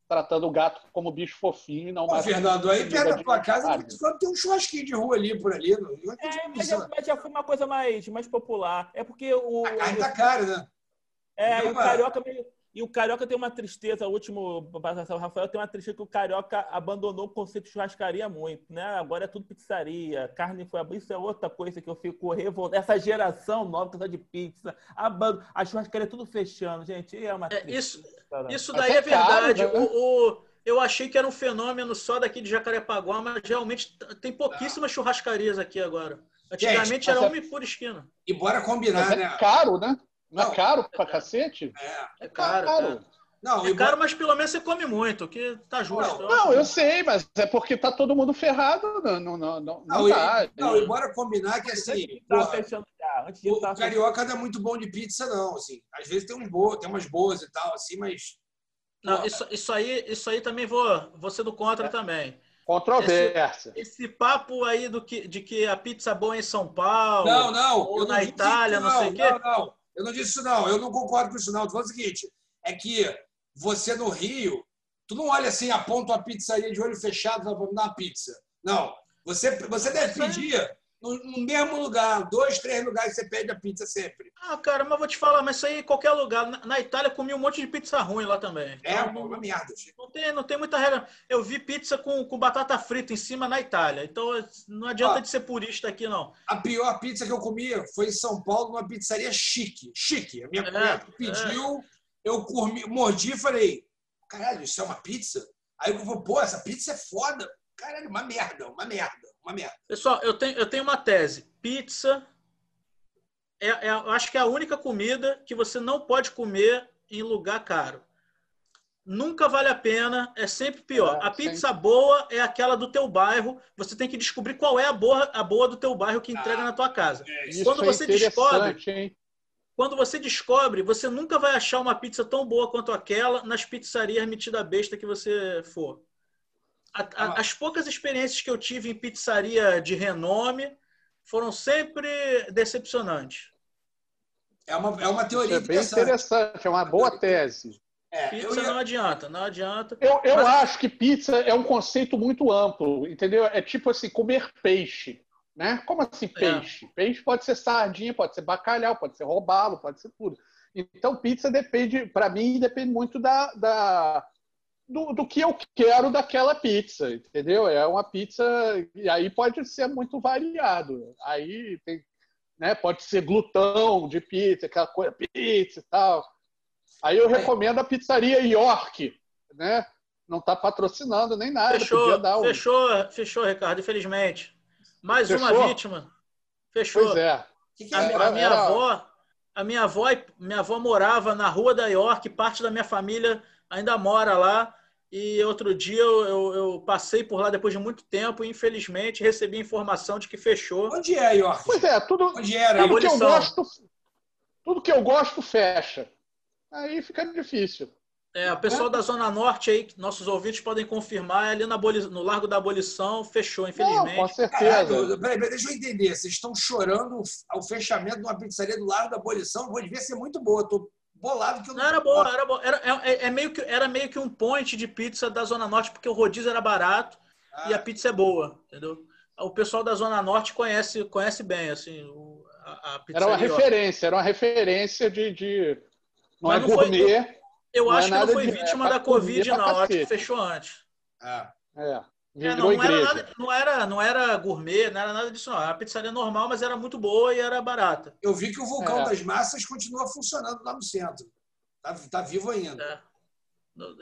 tratando o gato como bicho fofinho e não mais. Fernando, aí da de tua casa carne. tem um churrasquinho de rua ali por ali. Não não é É, mas, já, mas já foi uma coisa mais, mais popular. É porque o. A carne tá cara, né? É, Não, e o Carioca meio- E o Carioca tem uma tristeza, o último o Rafael tem uma tristeza que o Carioca abandonou o conceito de churrascaria muito, né? Agora é tudo pizzaria, carne foi isso é outra coisa que eu fico revoltado. Essa geração nova que tá de pizza, abando... a churrascaria é tudo fechando, gente. É uma É, isso, cara. Isso Mas daí é é verdade. caro, né? o, o- eu achei que era um fenômeno só daqui de Jacarepaguá, mas realmente tem pouquíssimas churrascarias aqui agora. Antigamente Gente, era mas uma por esquina. E bora Mas combinar, é né? caro, né? Não é caro pra cacete? É. É caro. É, Não, é caro, mas pelo menos você come muito, que tá justo. Não, Não, eu sei, mas é porque tá todo mundo ferrado. Não, não, não, não, Não, não e, não, e bora combinar que assim, Tava porra, fechando o tava carioca não é muito bom de pizza, não. Assim. Às vezes tem uns boas, tem umas boas e tal, assim, mas. Não, isso, isso aí, isso aí também vou, vou ser do contra também. Controvérsia. Esse papo aí do que, de que a pizza boa é em São Paulo. Não, não. Ou na Itália, isso, não sei o quê. Não, não. Eu não disse isso, não. Eu não concordo com isso, não. Tô falando o seguinte: é que você no Rio, tu não olha assim, aponta uma pizzaria de olho fechado e fala, vamos dar uma pizza. Não. Você, você deve aí. pedir no, mesmo lugar, dois, três lugares você pede a pizza sempre. Ah, cara, mas vou te falar, mas isso aí em qualquer lugar. Na, na Itália eu comi um monte de pizza ruim lá também. É Então, uma merda. Não tem, não tem muita regra. Eu vi pizza com, com batata frita em cima na Itália. Então não adianta de ser purista aqui, não. A pior pizza que eu comi foi em São Paulo, numa pizzaria chique. Chique. A minha É, mulher pediu, eu comi, mordi e falei: caralho, isso é uma pizza? Aí eu falei: pô, essa pizza é foda. Caralho, uma merda, uma merda, uma merda. Pessoal, eu tenho, eu tenho uma tese. Pizza é, é- eu acho que é a única comida que você não pode comer em lugar caro. Nunca vale a pena, é sempre pior. É, a pizza boa é aquela do teu bairro. Você tem que descobrir qual é a boa, a boa do teu bairro que entrega Ah. na tua casa. É, Isso Quando é você descobre- hein? Quando você descobre, você nunca vai achar uma pizza tão boa quanto aquela nas pizzarias metida besta que você for. A- a- as poucas experiências que eu tive em pizzaria de renome foram sempre decepcionantes. É uma, é uma Isso teoria é bem interessante. interessante, é uma boa tese. É, eu Pizza ia- não adianta, não adianta. Eu, eu Mas- acho que pizza é um conceito muito amplo, entendeu? É tipo assim, comer peixe. Né? Como assim peixe? Peixe pode ser sardinha, pode ser bacalhau, pode ser robalo, pode ser tudo. Então, pizza depende, para mim, depende muito da, da- do, do que eu quero daquela pizza, entendeu? É uma pizza, e aí pode ser muito variado. Aí tem, né, pode ser glutão de pizza, aquela coisa, pizza e tal. Aí eu recomendo a pizzaria York, né? Não está patrocinando nem nada. Fechou, podia dar um- fechou, fechou, Ricardo, infelizmente. Mais uma Fechou? vítima. Fechou. Pois é. A, é? mi- Era- a minha era- avó, a minha avó, minha avó morava na rua da York, parte da minha família ainda mora lá. E outro dia eu, eu- eu passei por lá depois de muito tempo e infelizmente recebi a informação de que fechou. Onde é, York? Pois é, tudo, Onde era? tudo que eu Abolição. gosto, tudo que eu gosto fecha. Aí fica difícil. É, o pessoal da Zona Norte aí, nossos ouvintes podem confirmar, é ali na aboli- no Largo da Abolição, fechou, Não, infelizmente. com certeza. Peraí, peraí, deixa eu entender. Vocês estão chorando ao fechamento de uma pizzaria do lado da abolição? Devia ser muito boa. Tô bolado que eu não. Não era boa, era boa. Era, é, é meio que, era meio que um point de pizza da Zona Norte, porque o rodízio era barato Ah, e a pizza é boa, entendeu? O pessoal da Zona Norte conhece, conhece bem, assim, o- a, a Era uma referência, era uma referência de, de, Não é Mas não foi- gourmet. Eu Não é acho que não foi de- vítima é da Covid, não. Acho que fechou antes. É. É. É, Virou não, não, era nada, não, era, não era gourmet, não era nada disso, não. Era uma pizzaria normal, mas era muito boa e era barata. Eu vi que o vulcão É. das massas continua funcionando lá no centro. Tá, tá vivo ainda. É.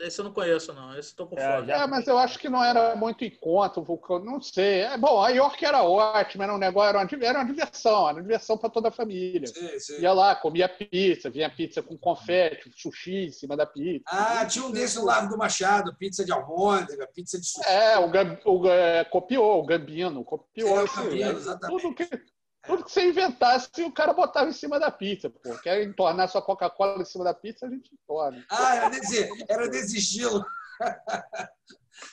Esse eu não conheço, não. Esse eu tô por É, fora. já- É, mas eu acho que não era muito em conta o vulcão, não sei. É, bom, a York era ótima, era um negócio, era uma, era uma diversão, era uma diversão para toda a família. Sim, sim. Ia lá, comia pizza, vinha pizza com confete, sushi em cima da pizza. Ah, tinha um desse no Largo do Machado, pizza de almôndega, pizza de sushi. É, o, Gam- o, é, copiou, o Gambino, copiou. É, o esse- Gambino, é, exatamente. tudo, que, tudo que você inventasse, o cara botava em cima da pizza. Pô. Quer entornar sua Coca-Cola em cima da pizza, a gente entorna. Ah, era desse, era desse estilo.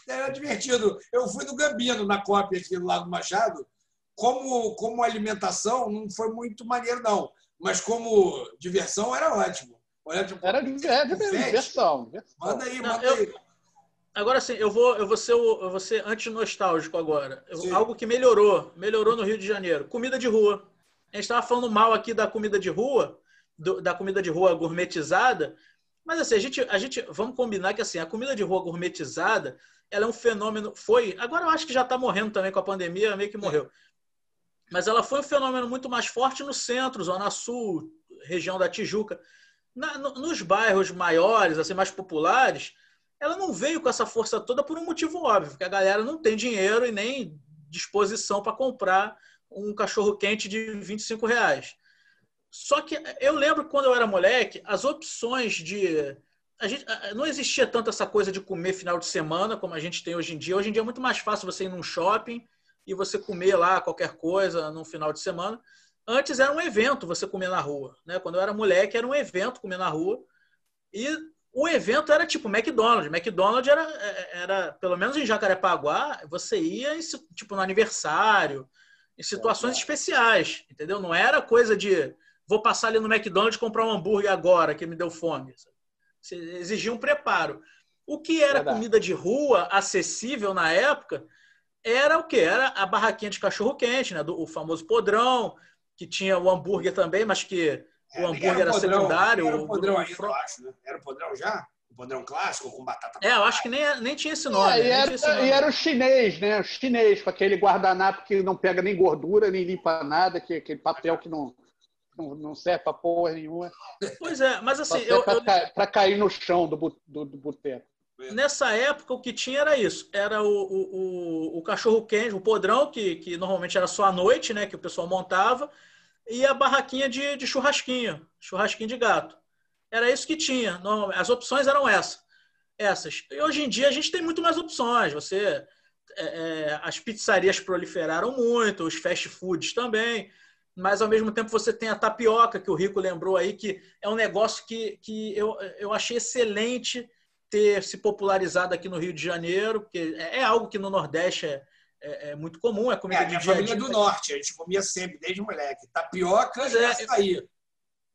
Era divertido. Eu fui no Gambino, na cópia aqui do Lago Machado. Como, como alimentação, não foi muito maneiro, não. Mas como diversão, era ótimo. Olha, tipo, Era é, diversão. diversão. Manda aí, Não, manda eu- aí. Agora sim, eu vou, eu vou ser, o- eu vou ser anti-nostálgico agora. Eu- algo que melhorou, melhorou no Rio de Janeiro. Comida de rua. A gente estava falando mal aqui da comida de rua, do- da comida de rua gourmetizada, mas assim, a gente, a gente, vamos combinar que assim, a comida de rua gourmetizada, ela é um fenômeno, foi, agora eu acho que já está morrendo também com a pandemia, meio que morreu. Mas ela foi um fenômeno muito mais forte no centro, Zona Sul, região da Tijuca. Na- no- nos bairros maiores, assim, mais populares, ela não veio com essa força toda por um motivo óbvio, que a galera não tem dinheiro e nem disposição para comprar um cachorro quente de 25 reais. Só que eu lembro quando eu era moleque, as opções de. A gente, não existia tanto essa coisa de comer final de semana como a gente tem hoje em dia. Hoje em dia é muito mais fácil você ir num shopping e você comer lá qualquer coisa no final de semana. Antes era um evento você comer na rua. Né? Quando eu era moleque, era um evento comer na rua. E o evento era tipo McDonald's. McDonald's era, era pelo menos em Jacarepaguá, você ia em, tipo no aniversário, em situações especiais, entendeu? Não era coisa de vou passar ali no McDonald's e comprar um hambúrguer agora que me deu fome. Você exigia um preparo. O que era Verdade. comida de rua acessível na época era o que? Era a barraquinha de cachorro quente, né? Do, o famoso podrão, que tinha o hambúrguer também, mas que o hambúrguer era, podrão, secundário. Era o- podrão ainda, fro- eu acho, né? Era o podrão já? O podrão clássico com batata É, eu acho que nem, nem tinha esse nome. É, e, nem era, tinha esse nome. e era o chinês, né? O chinês, com aquele guardanapo que não pega nem gordura, nem limpa nada, que, aquele papel que não, não, não serve pra porra nenhuma. Pois é, mas assim, eu, serve eu- pra, ca- pra cair no chão do, do, do boteco. nessa época o que tinha era isso. Era o, o, o, o cachorro quente, o podrão, que, que normalmente era só à noite, né? Que o pessoal montava, e a barraquinha de, de churrasquinho, churrasquinho de gato. Era isso que tinha. As opções eram essas. essas. E hoje em dia a gente tem muito mais opções. Você. é, é, as pizzarias proliferaram muito, os fast foods também. Mas ao mesmo tempo você tem a tapioca, que o Rico lembrou aí, que é um negócio que, que eu, eu achei excelente ter se popularizado aqui no Rio de Janeiro, porque é, é algo que no Nordeste é, é- é muito comum, é comida É, de minha dia a família é dia. do norte, a gente comia sempre, desde moleque. Tapioca Pois e é, açaí.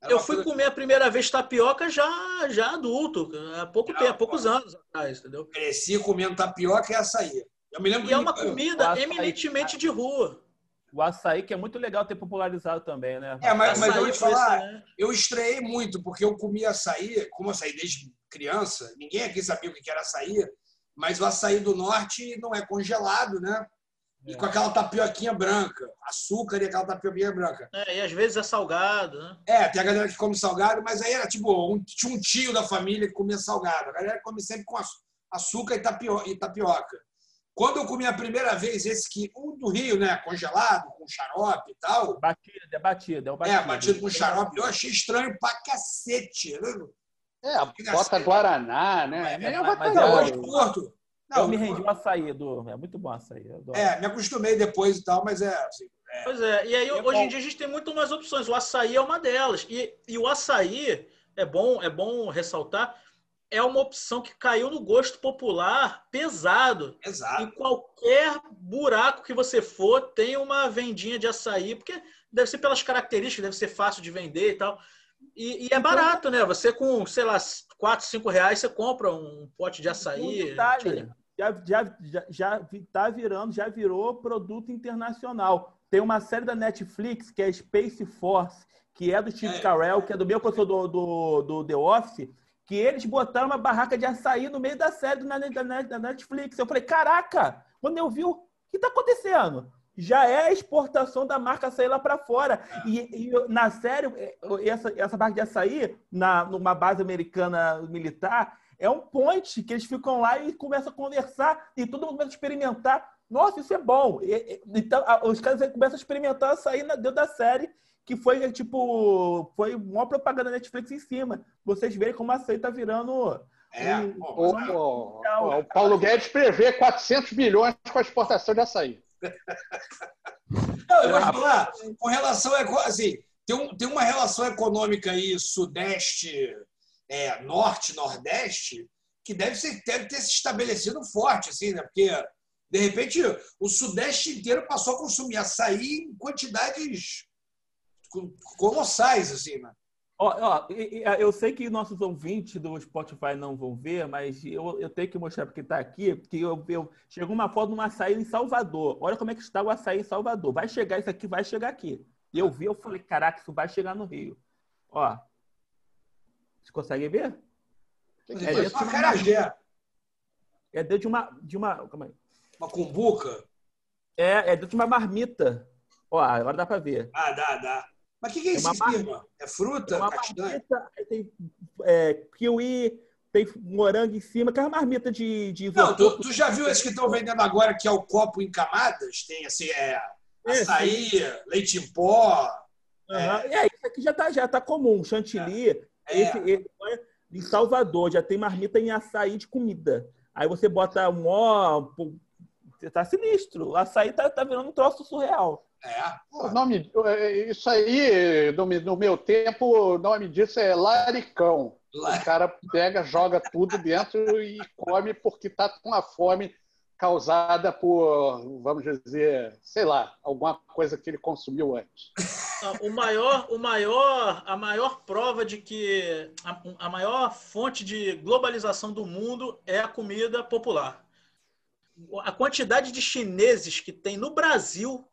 Era Eu fui coisa- comer a primeira vez tapioca já, já adulto, há pouco Ah, tempo, há poucos anos atrás, entendeu? Cresci comendo tapioca e açaí. Eu me lembro E é uma comida açaí. eminentemente de rua. O açaí, que é muito legal ter popularizado também, né? É, mas, mas eu vou te foi falar, excelente. eu estreiei muito, porque eu comia açaí, como açaí desde criança, ninguém aqui sabia o que era açaí, mas o açaí do norte não é congelado, né? E É. com aquela tapioquinha branca, açúcar e aquela tapioquinha branca. É, e às vezes é salgado, né? É, tem a galera que come salgado, mas aí era tipo, um, tinha um tio da família que comia salgado. A galera come sempre com açúcar e tapio- e tapioca. Quando eu comi a primeira vez esse que, um do Rio, né, congelado, com xarope e tal, Batida, é batida, é o batida. é, batido com xarope, eu achei estranho pra cacete. né? É, bota Guaraná, né? É, É, meio mas- mas Não. Eu me rendi ao açaí, do... é muito bom açaí. É, me acostumei depois e tal, mas é assim, Pois é, e aí É hoje bom. em dia a gente tem muito mais opções. O açaí é uma delas. E, e o açaí, é bom, é bom ressaltar, é uma opção que caiu no gosto popular pesado. exato. Em qualquer buraco que você for, tem uma vendinha de açaí, porque deve ser pelas características, deve ser fácil de vender e tal. E, e é barato, né? Você com, sei lá, 4, 5 reais, você compra um pote de açaí. detalhe, já, já, já, já tá virando, já virou produto internacional. Tem uma série da Netflix que é Space Force, que é do Steve É. Carell, que é do meu professor do, do, do The Office, que eles botaram uma barraca de açaí no meio da série na- da Netflix. Eu falei, caraca, quando eu vi, o que tá acontecendo? Já é a exportação da marca açaí lá para fora. E, e na série, eh, essa, essa barraca de açaí, na, numa base americana militar, é um point que eles ficam lá e começam a conversar e todo mundo começa a experimentar. Nossa, isso é bom. E- então, a- os caras começam a experimentar açaí na- dentro da série, que foi, tipo, foi uma propaganda da Netflix em cima. Vocês verem como a açaí tá virando... É, um- O, o- o Paulo Guedes prevê 400 bilhões com a exportação de açaí. Não, eu vou falar, com relação a. Assim, tem, um, tem uma relação econômica aí, Sudeste, é, Norte, Nordeste, que deve, ser, deve ter se estabelecido forte, assim, né? Porque, de repente, o Sudeste inteiro passou a consumir açaí em quantidades co- colossais, assim, né? Ó, ó, e, eu sei que nossos ouvintes do Spotify não vão ver, mas eu, eu tenho que mostrar porque está aqui, que eu, eu chegou uma foto de um açaí em Salvador. Olha como é que está o açaí em Salvador. Vai chegar isso aqui, vai chegar aqui. E eu vi, eu falei, caraca, isso vai chegar no Rio. Ó, vocês conseguem ver? Que que É, dentro uma de uma carajé, É dentro de uma, de uma, calma aí. uma cumbuca. É, é dentro de uma marmita. Ó, agora dá para ver. Ah, dá, dá. Mas o que, que é É isso uma em cima? É fruta? É castanha? marmita, tem é, kiwi, tem morango em cima, que é uma marmita de, de Não, tu, tu já viu esse que estão vendendo agora, que é o copo em camadas? Tem assim, é Esse. açaí, leite em pó. Aham. É, isso aqui já tá, já tá comum. Chantilly, É. esse, esse é em Salvador, já tem marmita em açaí de comida. Aí você bota um ó, você tá sinistro. O açaí tá, tá virando um troço surreal. É. O nome, isso aí, no, no meu tempo, o nome disso é laricão. O cara pega, joga tudo dentro e come porque está com a fome causada por, vamos dizer, sei lá, alguma coisa que ele consumiu antes. O maior, o maior, a maior prova de que a, a maior fonte de globalização do mundo é a comida popular. A quantidade de chineses que tem no Brasil,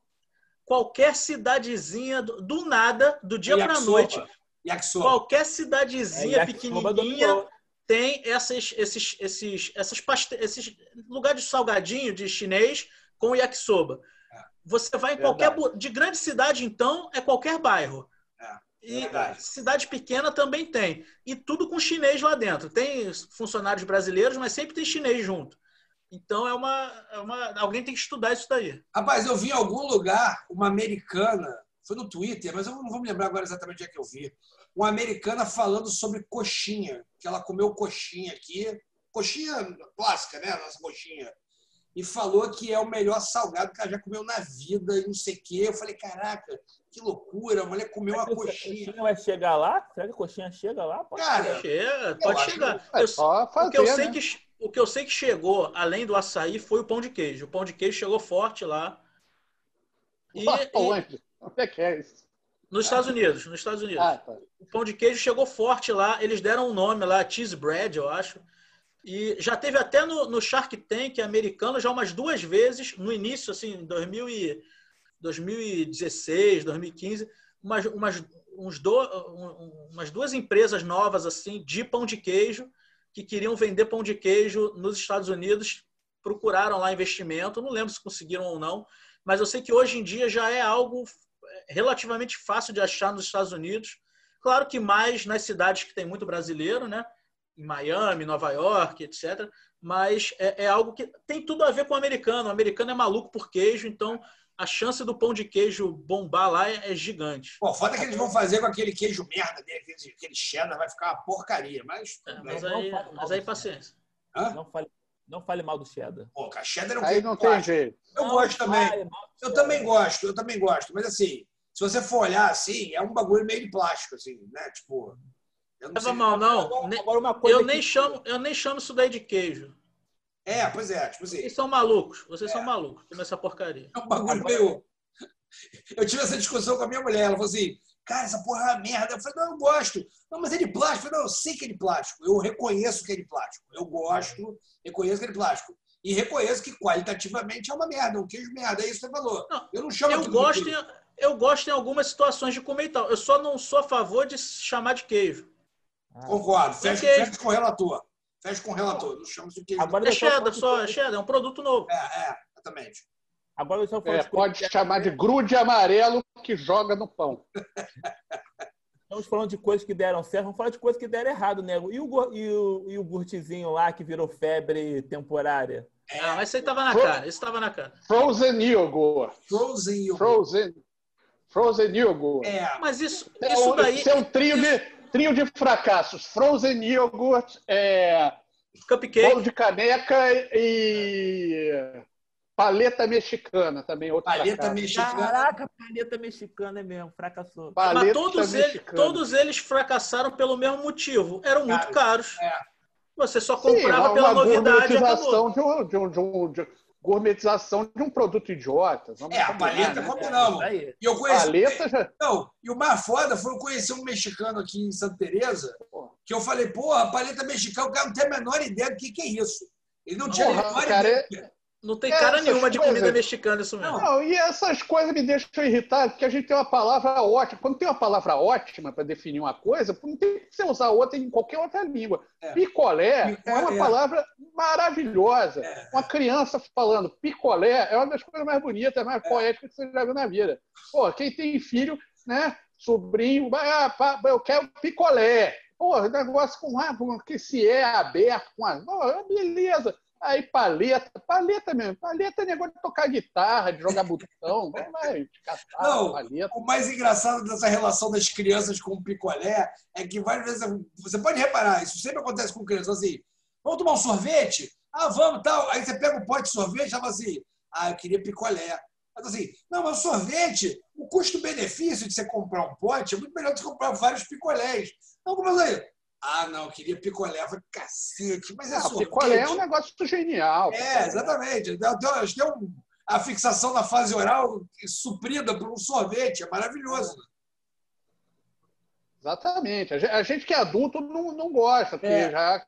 qualquer cidadezinha do, nada, do dia para noite, Yakisoba. qualquer cidadezinha É, pequenininha tem essas, esses, esses, essas paste... esses lugares de salgadinho de chinês com yakisoba. É. Você vai em Verdade. qualquer. De grande cidade, então, é qualquer bairro. É, E verdade. cidade pequena também tem. E tudo com chinês lá dentro. Tem funcionários brasileiros, mas sempre tem chinês junto. Então é uma. É uma... Alguém tem que estudar isso daí. Rapaz, eu vi em algum lugar uma americana, foi no Twitter, mas eu não vou me lembrar agora exatamente onde é que eu vi. Uma americana falando sobre coxinha, que ela comeu coxinha aqui, coxinha clássica, né? Nossa coxinha. E falou que é o melhor salgado que ela já comeu na vida e não sei o quê. Eu falei, caraca, que loucura, a mulher comeu uma A coxinha. coxinha vai chegar lá? Será que a coxinha chega lá? Pode Cara, ser. Chega, pode chegar. É Eu- só o, fazer, que eu sei né? que, o que eu sei que chegou, além do açaí, foi o pão de queijo. O pão de queijo chegou forte lá. E, e- Onde? É que é isso? nos Estados Unidos, nos Estados Unidos. Ah, tá. O pão de queijo chegou forte lá. Eles deram um nome lá, cheese bread, eu acho. E já teve até no, no Shark Tank americano já umas duas vezes, no início, assim, em 2000 e, 2016, 2015, umas, umas, uns do, um- umas duas empresas novas assim de pão de queijo que queriam vender pão de queijo nos Estados Unidos, procuraram lá investimento. Não lembro se conseguiram ou não, mas eu sei que hoje em dia já é algo relativamente fácil de achar nos Estados Unidos. Claro que mais nas cidades que tem muito brasileiro, né? Em Miami, Nova York, etc. Mas é, é algo que tem tudo a ver com o americano. O americano é maluco por queijo, então a chance do pão de queijo bombar lá é, é gigante. Pô, foda que eles vão fazer com aquele queijo merda dele, aquele, aquele cheddar, vai ficar uma porcaria. Mas, É, mas Não aí, mas aí paciência. Hã? Não fale, não fale mal do cheddar. Pô, cara, cheddar é um Aí queijo não tem jeito. Eu Não gosto também. Eu também gosto, eu também gosto. Mas assim, se você for olhar assim, é um bagulho meio de plástico, assim, né? Tipo. Eu não Leva sei. mal, não. Agora, agora uma coisa Eu nem, que- chamo, eu nem chamo isso daí de queijo. É, pois é, tipo assim, Vocês são malucos. Vocês É. são malucos. Comer essa porcaria. é um bagulho Agora- meio. Eu tive essa discussão com a minha mulher. Ela falou assim, cara, essa porra é uma merda. Eu falei, não, eu gosto. Não, mas é de plástico. Eu falei, não, eu sei que é de plástico. Eu reconheço que é de plástico. Eu gosto, reconheço que é de plástico. E reconheço que qualitativamente é uma merda, um queijo merda, é isso que você falou. Não, eu não chamo Eu gosto, em, eu gosto em algumas situações de comer e tal. Eu só não sou a favor de chamar de queijo. Concordo, fecha, queijo. fecha com o relator. Fecha com o relator, não chama de. Agora É cheddar, só é cheddar, é um produto novo. É, é, exatamente. Agora eu só falo É, pode chamar de grude amarelo que joga no pão. Estamos falando de coisas que deram certo, vamos falar de coisas que deram errado, né? E o, e o, e o gurtizinho lá que virou febre temporária? Ah, mas isso aí tava na cara. Isso tava na cara. Frozen yogurt. Frozen yogurt. Frozen. Frozen yogurt. É, Mas isso, É isso daí. Isso é um trio de, trio de fracassos. Frozen yogurt, é, Cupcake. bolo de caneca e paleta mexicana também. Outro paleta fracasso. mexicana. Caraca, paleta mexicana é mesmo, fracassou. Mas Paleta todos eles, mexicana. todos eles fracassaram pelo mesmo motivo. Eram muito caros. É. Você só Sim, comprava uma, pela uma novidade acabou. de um, de um- de um- de gourmetização de um produto idiota. Vamos É, a combinar, paleta, né? combinamos. Isso aí. E eu conheci. Paleta já. Não, e o mais foda foi eu conhecer um mexicano aqui em Santa Teresa, que eu falei, porra, paleta mexicana, o cara não tem a menor ideia do que, que é isso. Ele não tinha a menor cara, ideia. Não tem É, cara essas nenhuma de coisas. comida mexicana isso mesmo. Não, e essas coisas me deixam irritado, porque a gente tem uma palavra ótima. Quando tem uma palavra ótima para definir uma coisa, não tem que você usar outra em qualquer outra língua. É. Picolé, é uma Picolé. palavra maravilhosa. É. Uma criança falando picolé é uma das coisas mais bonitas, mais poéticas que você já viu na vida. Pô, quem tem filho, né, sobrinho, ah, eu quero picolé. Pô, negócio com ah, que se é aberto, com a, beleza. Aí paleta, paleta mesmo. Paleta é negócio de tocar guitarra, de jogar botão. Não vai catar, Não. paleta. O mais engraçado dessa relação das crianças com o picolé é que várias vezes. Você pode reparar, isso sempre acontece com crianças assim. Vamos tomar um sorvete? Ah, vamos, tal. Aí você pega um pote de sorvete e fala assim: ah, eu queria picolé. Mas assim, não, mas o sorvete, o custo-benefício de você comprar um pote é muito melhor do que comprar vários picolés. Não, como assim? Ah, não, eu queria picolé. Eu falei, cacete, mas é Ah, sorvete. picolé é um negócio genial. É, exatamente. Tem- tem um- a fixação da fase oral suprida por um sorvete. É maravilhoso. Exatamente. A gente, que é adulto não, não gosta, porque É. já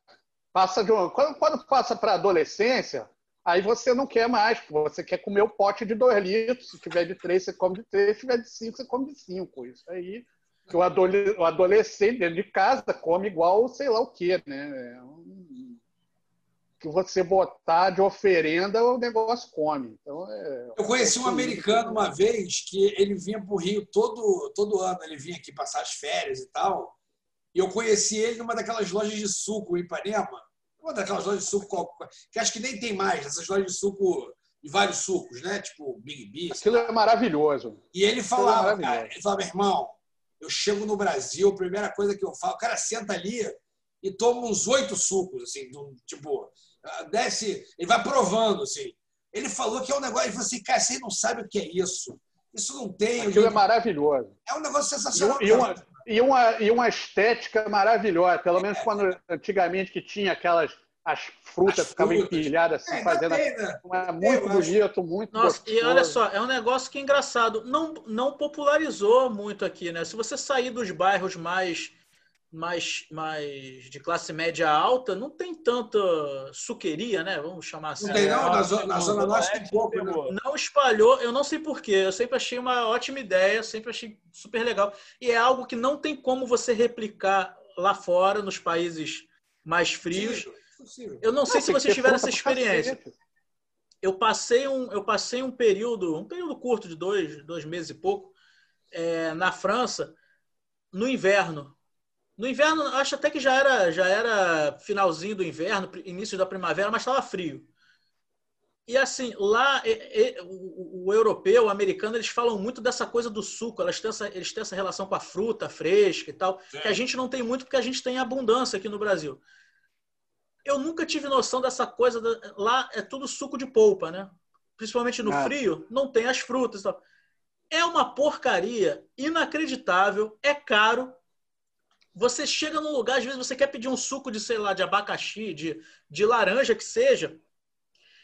passa de um. Quando, quando passa para adolescência, aí você não quer mais, você quer comer o pote de dois litros. Se tiver de três, você come de três. Se tiver de cinco, você come de cinco. Isso aí. Que o, adole- o adolescente dentro de casa come igual sei lá o quê, né? É que você botar de oferenda, o negócio come. Então, é, Eu conheci um americano uma vez que ele vinha para o Rio todo, todo ano. Ele vinha aqui passar as férias e tal. E eu conheci ele numa daquelas lojas de suco em Ipanema. Uma daquelas lojas de suco que acho que nem tem mais. Essas lojas de suco, de vários sucos, né? Tipo Big B. sei Aquilo é maravilhoso. E ele falava, maravilhoso. cara, ele falava, irmão, eu chego no Brasil, a primeira coisa que eu falo, o cara senta ali e toma uns oito sucos, assim, tipo, desce, ele vai provando, assim. Ele falou que é um negócio, ele falou assim, cara, você não sabe o que é isso. Isso não tem. Aquilo é maravilhoso. É um negócio E, sensacional. um- e uma, e, uma, e uma estética maravilhosa. Pelo menos quando antigamente que tinha aquelas as frutas As ficavam frutas. empilhadas assim, É, fazendo. tem, né? É muito bonito, muito Nossa, gostoso. e olha só, é um negócio que é engraçado. Não, não popularizou muito aqui, né? Se você sair dos bairros mais, mais, mais de classe média alta, não tem tanta suqueria, né? Vamos chamar assim. Não tem, não? Na, zo- na Zona Norte tem Oeste pouco, né? pegou. Não espalhou, eu não sei porquê. Eu sempre achei uma ótima ideia, sempre achei super legal. E é algo que não tem como você replicar lá fora, nos países mais frios. Possível. Eu não sei Não, se vocês tiveram essa fruta pra experiência. cacete. eu passei um, eu passei um período, um período curto de dois, dois meses e pouco, é, na França, no inverno. No inverno, acho até que já era, já era finalzinho do inverno, início da primavera, mas estava frio. E assim, lá e- e- o, o europeu, o americano, eles falam muito dessa coisa do suco, elas têm essa, eles têm essa relação com a fruta fresca e tal, que a gente não tem muito porque a gente tem abundância aqui no Brasil. Eu nunca tive noção dessa coisa. da- lá é tudo suco de polpa, né? Principalmente no Ah. frio, não tem as frutas. É uma porcaria inacreditável, é caro. Você chega num lugar, às vezes você quer pedir um suco de, sei lá, de abacaxi, de, de laranja que seja.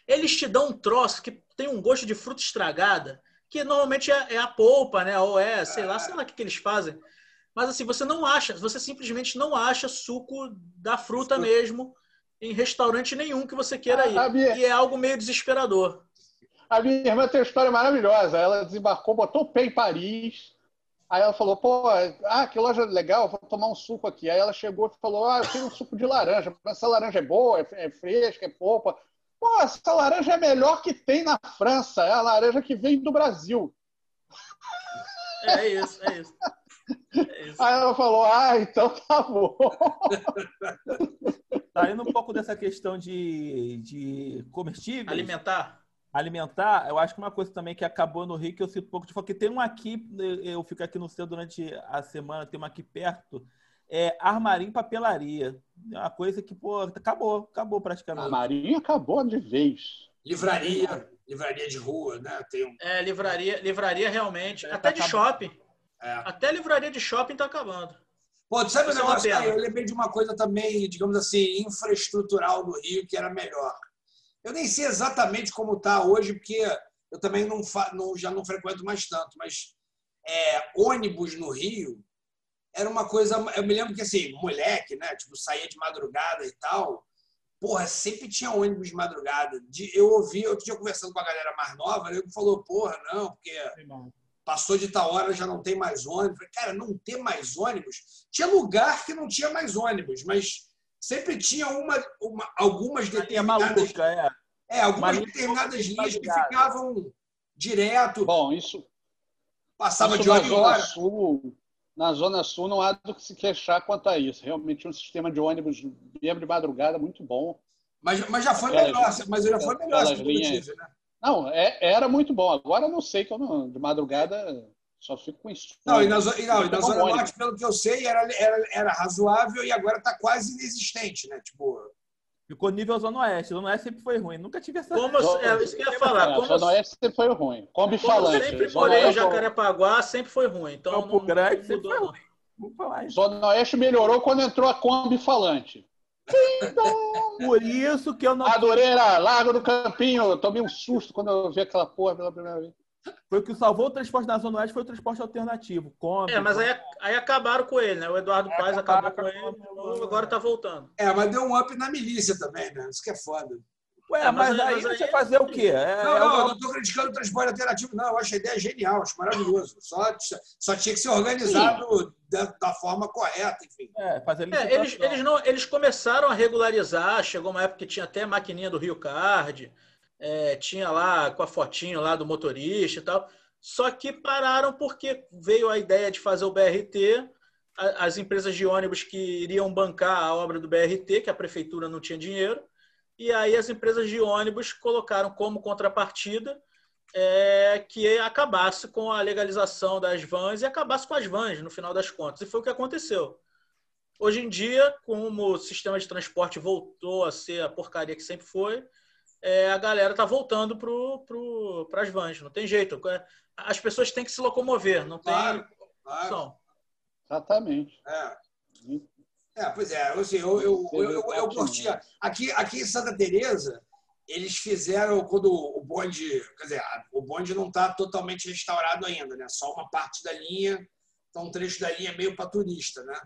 Eles te dão um troço que tem um gosto de fruta estragada, que normalmente é, é a polpa, né? Ou é, sei lá, sei lá o que, que eles fazem. Mas assim, você não acha, você simplesmente não acha suco da Fruta. mesmo em restaurante nenhum que você queira ir. Ah, minha- E é algo meio desesperador. A minha irmã tem uma história maravilhosa. Ela desembarcou, botou o pé em Paris. Aí ela falou, pô, ah, que loja legal, vou tomar um suco aqui. Aí ela chegou e falou, ah, eu quero um suco de laranja. Essa laranja é boa, é é fresca, é polpa. Pô, essa laranja é a melhor que tem na França. É a laranja que vem do Brasil. É isso, é isso. É isso. Aí ela falou, ah, então tá bom. Saindo um pouco dessa questão de, de comestíveis, Alimentar? alimentar, eu acho que uma coisa também que acabou no Rio, que eu sinto um pouco de falta, que tem um aqui, eu fico aqui no centro durante a semana, tem uma aqui perto, é armarim papelaria. É uma coisa que, pô, acabou, acabou A praticamente. Marinha acabou de vez. Livraria, livraria de rua, né? Tem um. É, livraria, livraria realmente. É, Até tá de acabando. shopping. é. Até livraria de shopping tá acabando. Pô, tu sabe o é uma negócio aí? Eu lembrei de uma coisa também, digamos assim, infraestrutural do Rio, que era melhor. Eu nem sei exatamente como está hoje, porque eu também não, não- já não frequento mais tanto, mas é, ônibus no Rio era uma coisa. Eu me lembro que, assim, moleque, né? Tipo, saía de madrugada e tal. Porra, sempre tinha ônibus de madrugada. De- eu ouvi, eu tinha conversando com a galera mais nova, ele falou, porra, não, porque passou de tal hora, já não tem mais ônibus. Cara, não ter mais ônibus. Tinha lugar que não tinha mais ônibus, mas sempre tinha uma, uma- algumas determinadas, maluca, é. é, algumas determinadas de linhas que ficavam direto, Bom, isso, passava isso de hora em Zona hora. Sul, na Zona Sul não há do que se queixar quanto a isso. Realmente um sistema de ônibus mesmo de madrugada muito bom. Mas, mas já foi melhor, mas já foi melhor que eu tive, né? Não, é- era muito bom. Agora eu não sei que eu não, de madrugada só fico com isso. Não, e na, zo- e não, e na Zona ônibus. Norte, pelo que eu sei, era, era, era razoável e agora está quase inexistente, né? Tipo, Ficou nível Zona Oeste. Zona Oeste sempre foi ruim. Nunca tive essa. Como eu- é isso que eu ia falar. Como, Zona Oeste sempre foi ruim. Como falante. sempre morei em Jacarepaguá, sempre foi ruim. Então Campo não, Grande não sempre mudou, foi ruim. Vamos falar isso. Zona Oeste melhorou quando entrou a Kombi falante. Por isso que eu não. Madureira, Lago do Campinho. Eu tomei um susto quando eu vi aquela porra pela primeira vez. Foi o que salvou o transporte na Zona Oeste foi o transporte alternativo. Kombi, É, mas aí, aí acabaram com ele, né? O Eduardo Paes acabou com ele, com- agora tá voltando. é, mas deu um up na milícia também, né? Isso que é foda. Ué, É, mas mas, aí- mas aí- você fazer o quê? É, Não, é não, o- eu não estou criticando o transporte alternativo, não. Eu acho a ideia genial, acho maravilhoso. Só, só tinha que ser organizado da, da forma correta, enfim. é, fazer É, eles, eles, não, eles começaram a regularizar, chegou uma época que tinha até maquininha do Rio Card, é, tinha lá com a fotinho lá do motorista e tal. Só que pararam porque veio a ideia de fazer o BRT, as empresas de ônibus que iriam bancar a obra do BRT, que a prefeitura não tinha dinheiro, e aí as empresas de ônibus colocaram como contrapartida é, que acabasse com a legalização das vans e acabasse com as vans, no final das contas. E foi o que aconteceu. Hoje em dia, como o sistema de transporte voltou a ser a porcaria que sempre foi, é, a galera está voltando para pro, as vans. Não tem jeito. As pessoas têm que se locomover, não tem Claro, claro. opção. Exatamente. É. É, pois é, assim, eu, eu, eu, eu, eu curtia. Aqui, aqui em Santa Teresa, eles fizeram quando o bonde, quer dizer, o bonde não está totalmente restaurado ainda, né? Só uma parte da linha, então um trecho da linha é meio para turista, né?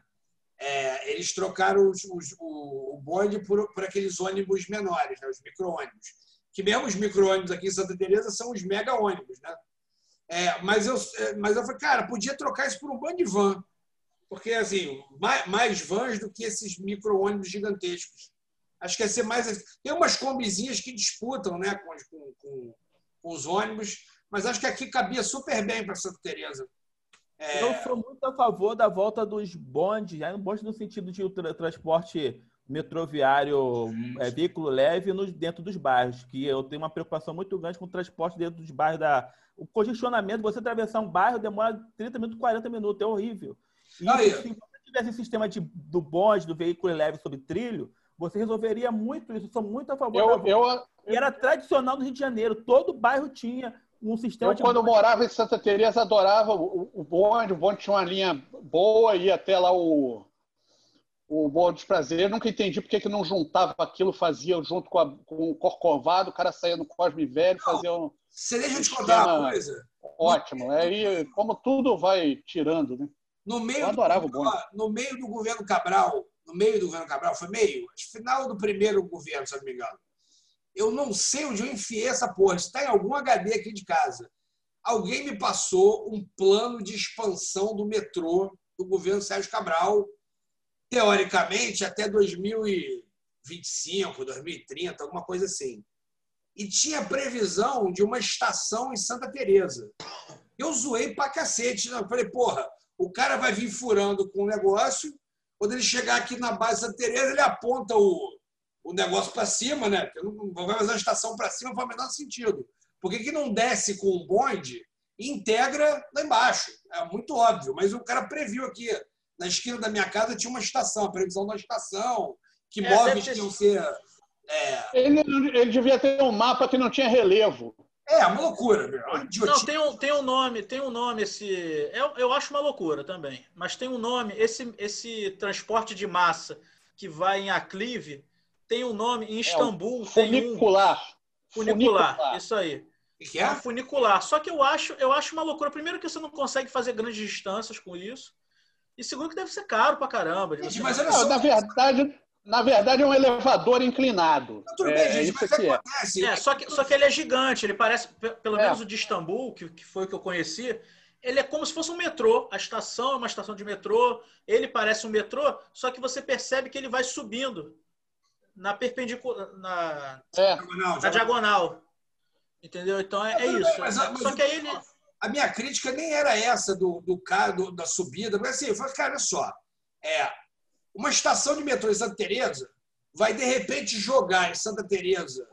É, eles trocaram os, os, o, o bonde por, por aqueles ônibus menores, né? os micro-ônibus. Que mesmo os micro-ônibus aqui em Santa Teresa são os mega-ônibus, né? É, mas, eu, mas eu falei, cara, podia trocar isso por um bando de van. Porque, assim, mais, mais vans do que esses micro-ônibus gigantescos. Acho que ia ser mais. Tem umas combizinhas que disputam né, com, com, com, os ônibus, mas acho que aqui cabia super bem para Santa Teresa. É... Eu sou muito a favor da volta dos bondes, já não bonde no sentido de tra transporte metroviário, é, veículo leve no, dentro dos bairros, que eu tenho uma preocupação muito grande com o transporte dentro dos bairros. Da... O congestionamento, você atravessar um bairro demora 30 minutos, 40 minutos, é horrível. E Aí. se você tivesse sistema de, do bonde, do veículo leve sobre trilho, você resolveria muito isso. Eu sou muito a favor eu, da volta. eu, E era tradicional no Rio de Janeiro. Todo bairro tinha um sistema eu de quando bonde. morava em Santa Teresa, adorava o, o bonde. O bonde tinha uma linha boa, ia até lá o, o bonde dos prazeres. Nunca entendi por que, que não juntava aquilo, fazia junto com, a, com o Corcovado, o cara saía no Cosme Velho, fazia um Você deixa eu te contar uma coisa. ótimo. Aí, como tudo vai tirando, né? No meio, do, no meio do governo Cabral, no meio do governo Cabral, foi meio, final do primeiro governo, se não me engano. Eu não sei onde eu enfiei essa porra. Está em algum HD aqui de casa. Alguém me passou um plano de expansão do metrô do governo Sérgio Cabral, teoricamente até 2025, 2030, alguma coisa assim. E tinha previsão de uma estação em Santa Teresa. Eu zoei pra cacete. Né? Eu falei, porra, o cara vai vir furando com o negócio. Quando ele chegar aqui na base Santa Teresa, ele aponta o, o negócio para cima, né? Porque não vai fazer a estação para cima, faz o menor sentido. Por que, que não desce com o bonde e integra lá embaixo? É muito óbvio, mas o cara previu aqui. Na esquina da minha casa tinha uma estação, a previsão da estação, que é, móveis ter... iam ser. É... Ele, ele devia ter um mapa que não tinha relevo. É, uma loucura, meu. É não, tem um, tem um nome, tem um nome esse. Eu, eu acho uma loucura também. Mas tem um nome, esse, esse transporte de massa que vai em aclive, tem um nome em Istambul. É, funicular. Um, funicular. Funicular, isso aí. O que é? é funicular. Só que eu acho, eu acho uma loucura. Primeiro que você não consegue fazer grandes distâncias com isso. E segundo que deve ser caro pra caramba. Gente, mas olha só, na verdade, na verdade, é um elevador inclinado. Tudo bem, é, gente, isso mas é. acontece. É, só, que, só que ele é gigante. Ele parece, pelo é. menos o de Istambul, que, que foi o que eu conheci, ele é como se fosse um metrô. A estação é uma estação de metrô. Ele parece um metrô, só que você percebe que ele vai subindo na perpendicular, na, é. na diagonal. Entendeu? Então é, é isso. Mas, mas, só que aí ele... A minha crítica nem era essa do, do cara da subida, mas assim, eu falei, cara, olha só. É, uma estação de metrô em Santa Teresa vai, de repente, jogar em Santa Teresa,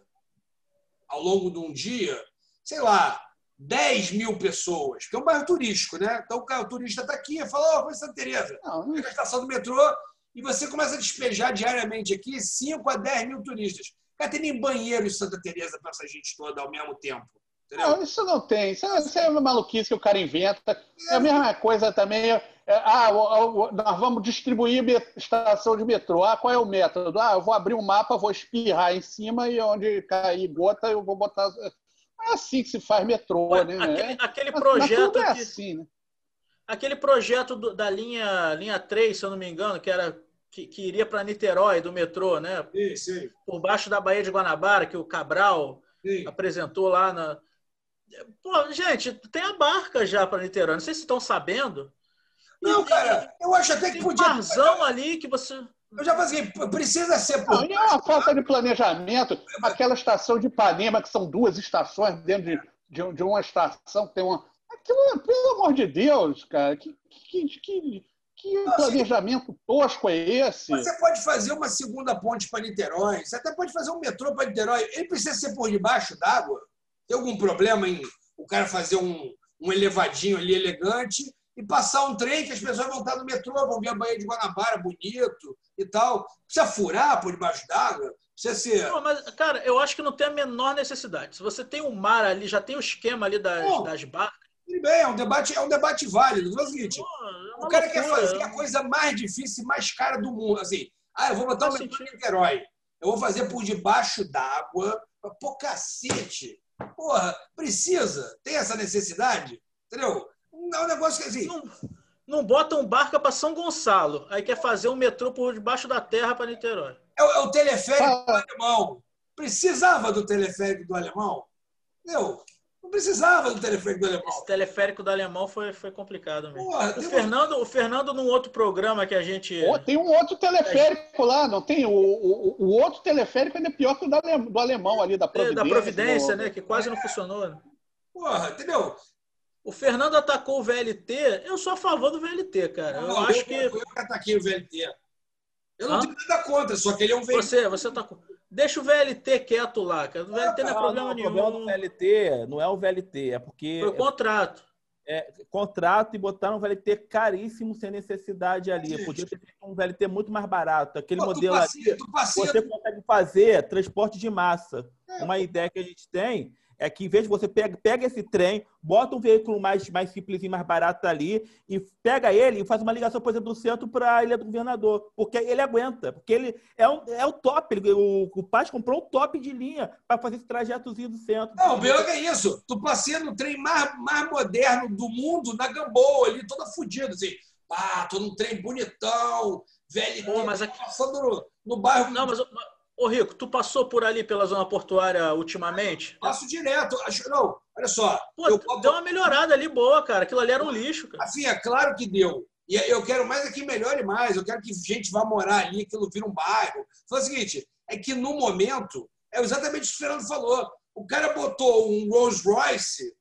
ao longo de um dia, sei lá, 10 mil pessoas, que é um bairro turístico, né? Então o turista está aqui e fala, oh, vou em Santa Teresa. Não, a estação do metrô e você começa a despejar diariamente aqui 5 a 10 mil turistas. Cara, tem nem banheiro em Santa Teresa para essa gente toda ao mesmo tempo. Não, isso não tem. Isso, é, isso é uma maluquice que o cara inventa. É a mesma coisa também. É, ah, nós vamos distribuir estação de metrô. Ah, qual é o método? Ah, eu vou abrir um mapa, vou espirrar em cima e onde cair gota eu vou botar. É assim que se faz metrô, Ué, né? Aquele, é, aquele projeto. É que, assim, né? Aquele projeto do, da linha, linha 3, se eu não me engano, que era que, que iria para Niterói, do metrô, né? Sim, sim. Por baixo da Baía de Guanabara, que o Cabral sim. apresentou lá na Pô, gente, tem a barca já para Niterói. Não sei se estão sabendo. Não, cara, eu acho até que tem podia. Tem um barzão ali que você. Eu já falei, precisa ser por. Não, é uma falta de planejamento. Aquela estação de Ipanema, que são duas estações dentro de, de, de uma estação, tem uma. Aquilo, pelo amor de Deus, cara, que, que, que, que Não, planejamento assim, tosco é esse? Você pode fazer uma segunda ponte para Niterói, você até pode fazer um metrô para Niterói. Ele precisa ser por debaixo d'água. Tem algum problema em o cara fazer um, um elevadinho ali elegante e passar um trem que as pessoas vão estar no metrô, vão ver a Baía de Guanabara bonito e tal. Precisa furar por debaixo d'água? Precisa ser. Não, mas, cara, eu acho que não tem a menor necessidade. Se você tem um mar ali, já tem o esquema ali das, das barcas. Tudo bem, é um debate, é um debate válido. É o seguinte: é o cara loucura. quer fazer a coisa mais difícil e mais cara do mundo. Assim, ah, eu vou botar um metrô em Niterói. Eu vou fazer por debaixo d'água. Pô, cacete! Porra, precisa? Tem essa necessidade? Entendeu? Não é um negócio que assim. Não, não bota um barco para São Gonçalo. Aí quer fazer um metrô por debaixo da terra para Niterói. É, é, o teleférico ah. do alemão. Precisava do teleférico do alemão? Entendeu? Não precisava do teleférico do alemão. Esse teleférico do alemão foi, foi complicado mesmo. Porra, o, Fernando, o Fernando, num outro programa que a gente. Oh, tem um outro teleférico lá, não tem? O, o, o outro teleférico ainda é pior que o do alemão ali, da Providência. É, da Providência, né? Que quase não funcionou. Né? Porra, entendeu? O Fernando atacou o VLT. Eu sou a favor do VLT, cara. Eu, não, acho eu, que. Eu que ataquei o VLT. Eu não Hã? tenho nada contra, só que ele é um VLT. Você, você atacou. Deixa o VLT quieto lá, cara. O VLT ah, não é problema não, nenhum. O problema do VLT não é o VLT, é porque. Foi o contrato. É, contrato e botaram um VLT caríssimo sem necessidade ali. Gente. Podia ter feito um VLT muito mais barato. Aquele Pô, modelo passeia, ali, você consegue fazer transporte de massa. É. Uma ideia que a gente tem é que em vez de você pega, pega esse trem, bota um veículo mais, mais simples e mais barato ali e pega ele e faz uma ligação, por exemplo, do centro para a Ilha do Governador, porque ele aguenta, porque ele é, um, é o top. Ele, o, o Paz comprou o top de linha para fazer esse trajetozinho do centro. Não, o pior é isso. Tu passeia no trem mais, mais moderno do mundo, na Gamboa, ali, toda fodida, assim. Ah, tô num trem bonitão, VLT, Pô, mas aqui- passando no, no bairro. Não, mas, ô Rico, tu passou por ali pela zona portuária ultimamente? Passo direto. Acho, não, olha só. Pô, eu deu uma melhorada ali boa, cara. Aquilo ali era um lixo, cara. Assim, é claro que deu. E eu quero mais é que melhore mais. Eu quero que gente vá morar ali, aquilo vira um bairro. Foi o seguinte, é que no momento, é exatamente o que o Fernando falou. O cara botou um Rolls Royce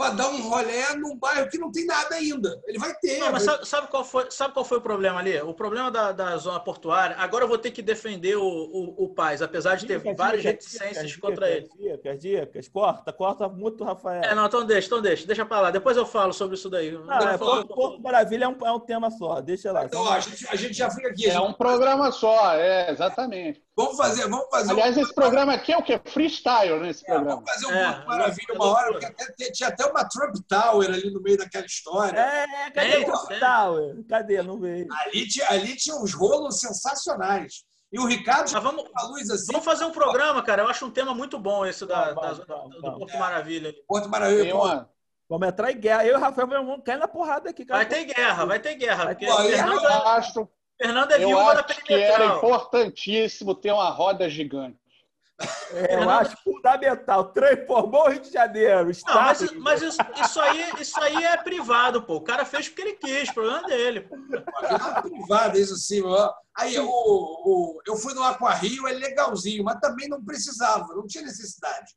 para dar um rolé num bairro que não tem nada ainda. Ele vai ter. Não, mas vai- sabe, sabe qual foi, sabe qual foi o problema ali? O problema da, da zona portuária. Agora eu vou ter que defender o, o, o Paz, apesar de ter várias reticências contra ele. Dicas, dicas. Corta, corta muito, Rafael. É, não, então deixa, então deixa, deixa pra lá. Depois eu falo sobre isso daí. Não, é, Porto, Porto Maravilha é um, é um tema só. Deixa lá. Então, ó, a, gente, a gente já fica aqui. É um programa só, é, exatamente. Vamos fazer, vamos fazer. um- Aliás, esse programa aqui é o quê? Freestyle, né? Esse programa. Vamos fazer um É, Porto Maravilha é uma hora, loucura. porque até- tinha até uma Trump Tower ali no meio daquela história. É, cadê Tem, o tem. portal? Cadê? Não veio. Ali, tinha, ali tinha uns rolos sensacionais. E o Ricardo vamos, a luz assim, vamos fazer um programa, cara. Eu acho um tema muito bom esse da, Vamos, da vamos, do vamos. Porto Maravilha. ali. Porto Maravilha. Pô, Vamos entrar em guerra. Eu e o Rafael vamos cair na porrada aqui, cara. Vai ter guerra, vai ter guerra. Vai Porque ter guerra. Fernando, eu é- acho, Fernando é viúva da acho que era perimetral. importantíssimo ter uma roda gigante. É, eu acho fundamental. Transformou o Rio de Janeiro. Não, mas, mas isso, isso aí, isso aí é privado, pô. O cara fez porque ele quis, o problema é dele. pô. aquela privada, isso sim. ó. Aí o, o, eu fui no Aquarrio, é legalzinho, mas também não precisava, não tinha necessidade.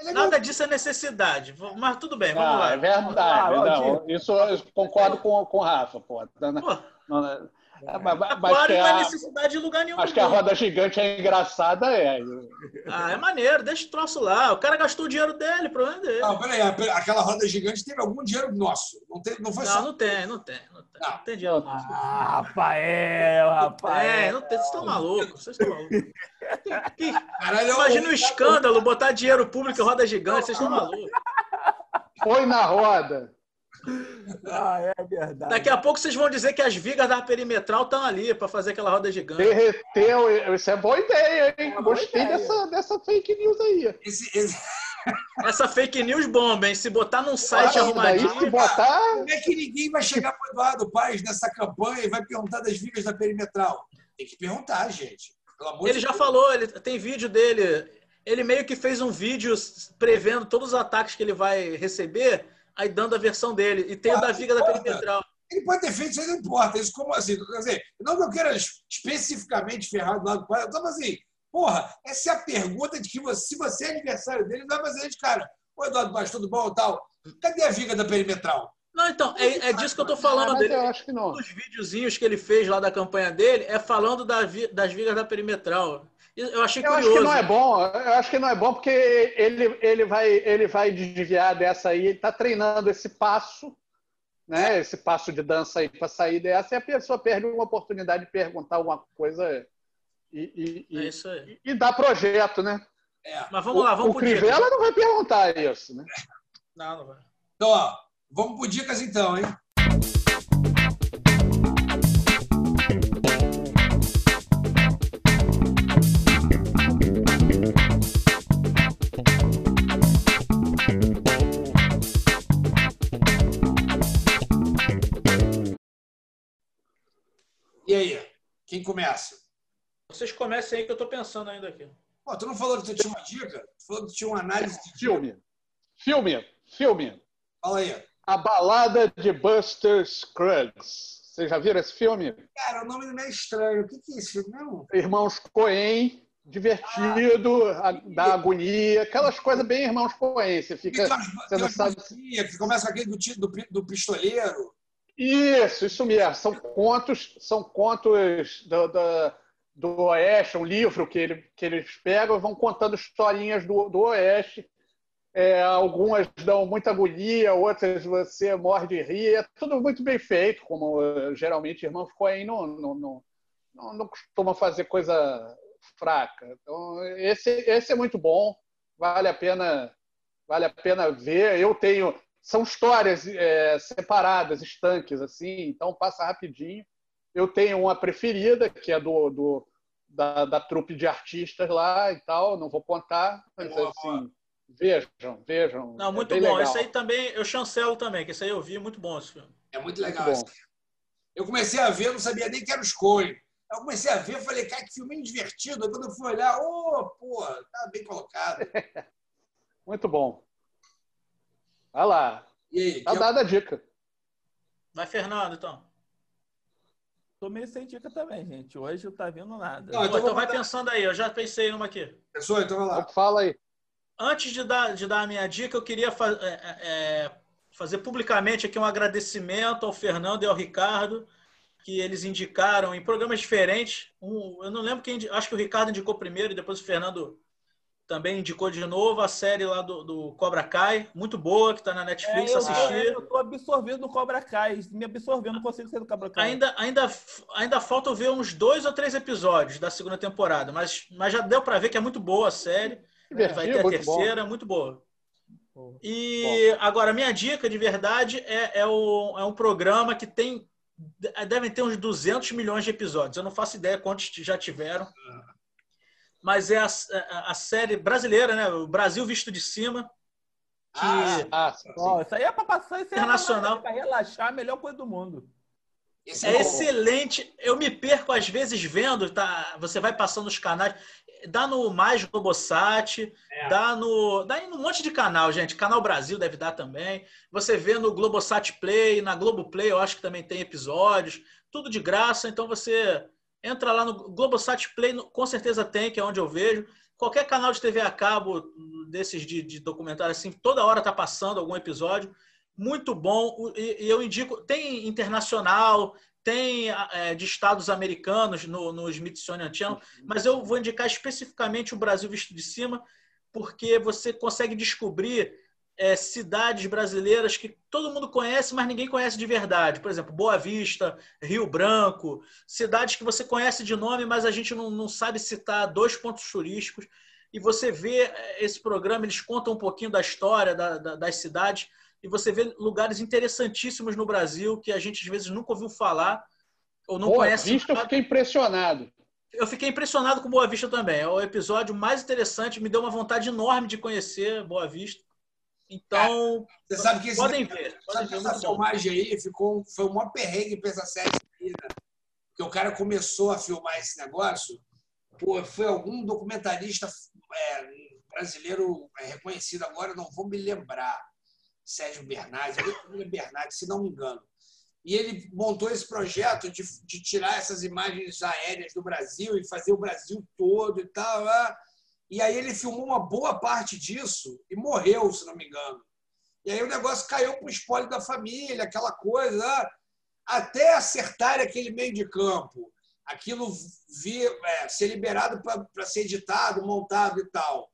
É. Nada disso é necessidade. Mas tudo bem, vamos Ah, lá. é verdade. Ah, não, isso eu concordo com, com o Rafa. Pô. Não, Pô, não, é, mas, mas Aquário que não é a, necessidade de lugar nenhum. acho que a roda gigante é engraçada, é. Ah, é maneiro, deixa o troço lá. O cara gastou o dinheiro dele, o problema é dele. Não, peraí, aquela roda gigante teve algum dinheiro nosso. Não, teve, não foi Não, só. não tem, não tem, não tem. Não. Não tem dinheiro. não. Ah, Rafael, Rafael. É, não tem, vocês estão malucos, vocês estão malucos. Caralho, eu- Imagina o escândalo, botar dinheiro público em roda gigante, vocês estão malucos. Foi na roda. Ah, é verdade. Daqui a pouco vocês vão dizer que as vigas da perimetral estão ali para fazer aquela roda gigante. Derreteu. Isso é boa ideia, hein? É boa Gostei ideia. Dessa, dessa fake news aí. Esse, esse- Essa fake news bomba, hein? Se botar num site Ah, daí se arrumadinho. botar. Como é que ninguém vai chegar para o Eduardo Paes nessa campanha e vai perguntar das vigas da perimetral? Tem que perguntar, gente. Pelo amor Ele de já Deus. falou, ele tem vídeo dele. Ele meio que fez um vídeo prevendo todos os ataques que ele vai receber, aí dando a versão dele. E tem o da viga da perimetral. Ele pode ter feito, isso não importa. Isso como assim? Quer dizer, não que eu queira especificamente ferrar do lado do pai, eu estava assim, porra, essa é a pergunta de que você, se você é adversário dele, vai fazer de cara. Ô, Eduardo Paes, tudo bom tal? Cadê a viga da perimetral? Não, então, é, é disso que eu tô Ah, falando mas dele. eu acho que não. Um dos videozinhos que ele fez lá da campanha dele é falando da vi- das vigas da perimetral. E Eu achei Eu acho curioso. que não é bom. Eu acho que não é bom porque ele, ele, vai, ele vai desviar dessa aí. Ele está treinando esse passo, né? Esse passo de dança aí para sair dessa e a pessoa perde uma oportunidade de perguntar alguma coisa e, e, É e, isso aí. e dar projeto, né? É. Mas vamos lá, vamos o pro dica. Crivella não vai perguntar isso, né? Não, não vai. Então, ó, vamos por dicas então, hein? E aí, quem começa? Vocês comecem aí que eu tô pensando ainda aqui. Pô, tu não falou que tu tinha uma dica? Tu falou que tu tinha uma análise de dica. Filme. Filme. Filme. Fala aí. A Balada de Buster Scruggs. Vocês já viram esse filme? Cara, o nome não é estranho. O que que é esse filme mesmo? Irmãos Coen, divertido, a- da agonia, aquelas coisas bem Irmãos Coen. Você fica. Tem umas, você tem não sabe- que começa com aquele do, do, do pistoleiro. Isso, isso mesmo. São contos, são contos do, do, do Oeste, um livro que, ele, que eles pegam e vão contando historinhas do, do Oeste. É, algumas dão muita agonia, outras você morre de rir. É tudo muito bem feito, como eh, geralmente irmãos Coen não, não, não, não, não costumam fazer coisa fraca. Então, esse, esse é muito bom, vale a pena, vale a pena ver. Eu tenho são histórias é, separadas, estanques, assim, então passa rapidinho. Eu tenho uma preferida, que é do, do da, da trupe de artistas lá e tal, não vou contar, mas Boa, assim, vejam, vejam. Não, é muito bem bom. legal. Esse aí também, eu chancelo também, que esse aí eu vi, muito bom esse filme. É muito legal. Muito esse. Eu comecei a ver, não sabia nem que era os Coen. Aí eu comecei a ver, falei, cara, que filme divertido. Aí quando eu fui olhar, ô, oh, pô, tá bem colocado. Muito bom. Vai lá. E aí, Tá dada a dica. Vai, Fernando, então. Tô meio sem dica também, gente. Hoje não tá vindo nada. Não, Pô, então então vai pensando aí, eu já pensei numa aqui. Pessoal, então vai lá. Fala aí. Antes de dar, de dar a minha dica, eu queria fa- é, é, fazer publicamente aqui um agradecimento ao Fernando e ao Ricardo, que eles indicaram em programas diferentes. Um, eu não lembro quem, acho que o Ricardo indicou primeiro e depois o Fernando também indicou de novo a série lá do, do Cobra Kai, muito boa, que está na É, Netflix, eu, assisti. tô, eu tô absorvendo no Cobra Kai. Me absorvendo, não consigo ser do Cobra Kai. Ainda, ainda, ainda falta eu ver uns dois ou três episódios da segunda temporada, mas, mas já deu para ver que é muito boa a série. Divertido, Vai ter a muito bom. terceira, muito boa. E agora, minha dica de verdade é, é, o- é um programa que tem. Devem ter uns 200 milhões de episódios. Eu não faço ideia quantos já tiveram. Mas é a, a- a série brasileira, né? O Brasil Visto de Cima. Que Ah, Ah, sim. Ó, isso aí é pra passar, isso aí Internacional. é pra relaxar, a melhor coisa do mundo. esse é bom. excelente. Eu me perco às vezes vendo, tá? Você vai passando os canais. Dá no Mais Globosat, É. dá no. Dá em um monte de canal, gente. Canal Brasil deve dar também. Você vê no Globosat Play, na Globo Play, eu acho que também tem episódios. Tudo de graça, então você entra lá no Globosat Play, com certeza tem, que é onde eu vejo. Qualquer canal de TV a cabo desses de, de documentário assim, toda hora tá passando algum episódio. Muito bom. E, e eu indico, tem internacional, tem é, de estados americanos no, no Smithsonian Channel, mas eu vou indicar especificamente o Brasil visto de cima, porque você consegue descobrir é, cidades brasileiras que todo mundo conhece, mas ninguém conhece de verdade. Por exemplo, Boa Vista, Rio Branco, cidades que você conhece de nome, mas a gente não, não sabe citar dois pontos turísticos. E você vê é, esse programa, eles contam um pouquinho da história da, da, das cidades, e você vê lugares interessantíssimos no Brasil que a gente às vezes nunca ouviu falar ou não Boa conhece. Vista, eu fiquei impressionado. Eu fiquei impressionado com Boa Vista também. É o episódio mais interessante, me deu uma vontade enorme de conhecer Boa Vista. Então, Você sabe que esse podem ver. Podem ver essa filmagem aí ficou, foi um maior perrengue pra essa série aí, né? Porque o cara começou a filmar esse negócio, pô, foi algum documentarista é, brasileiro é, reconhecido agora, não vou me lembrar, Sérgio Bernardes, é Bernardes, se não me engano. E ele montou esse projeto de, de tirar essas imagens aéreas do Brasil e fazer o Brasil todo e tal. ah. E aí ele filmou uma boa parte disso e morreu, se não me engano. E aí o negócio caiu para o espólio da família, aquela coisa, ah, até acertar aquele meio de campo, aquilo vir, é, ser liberado para ser editado, montado e tal.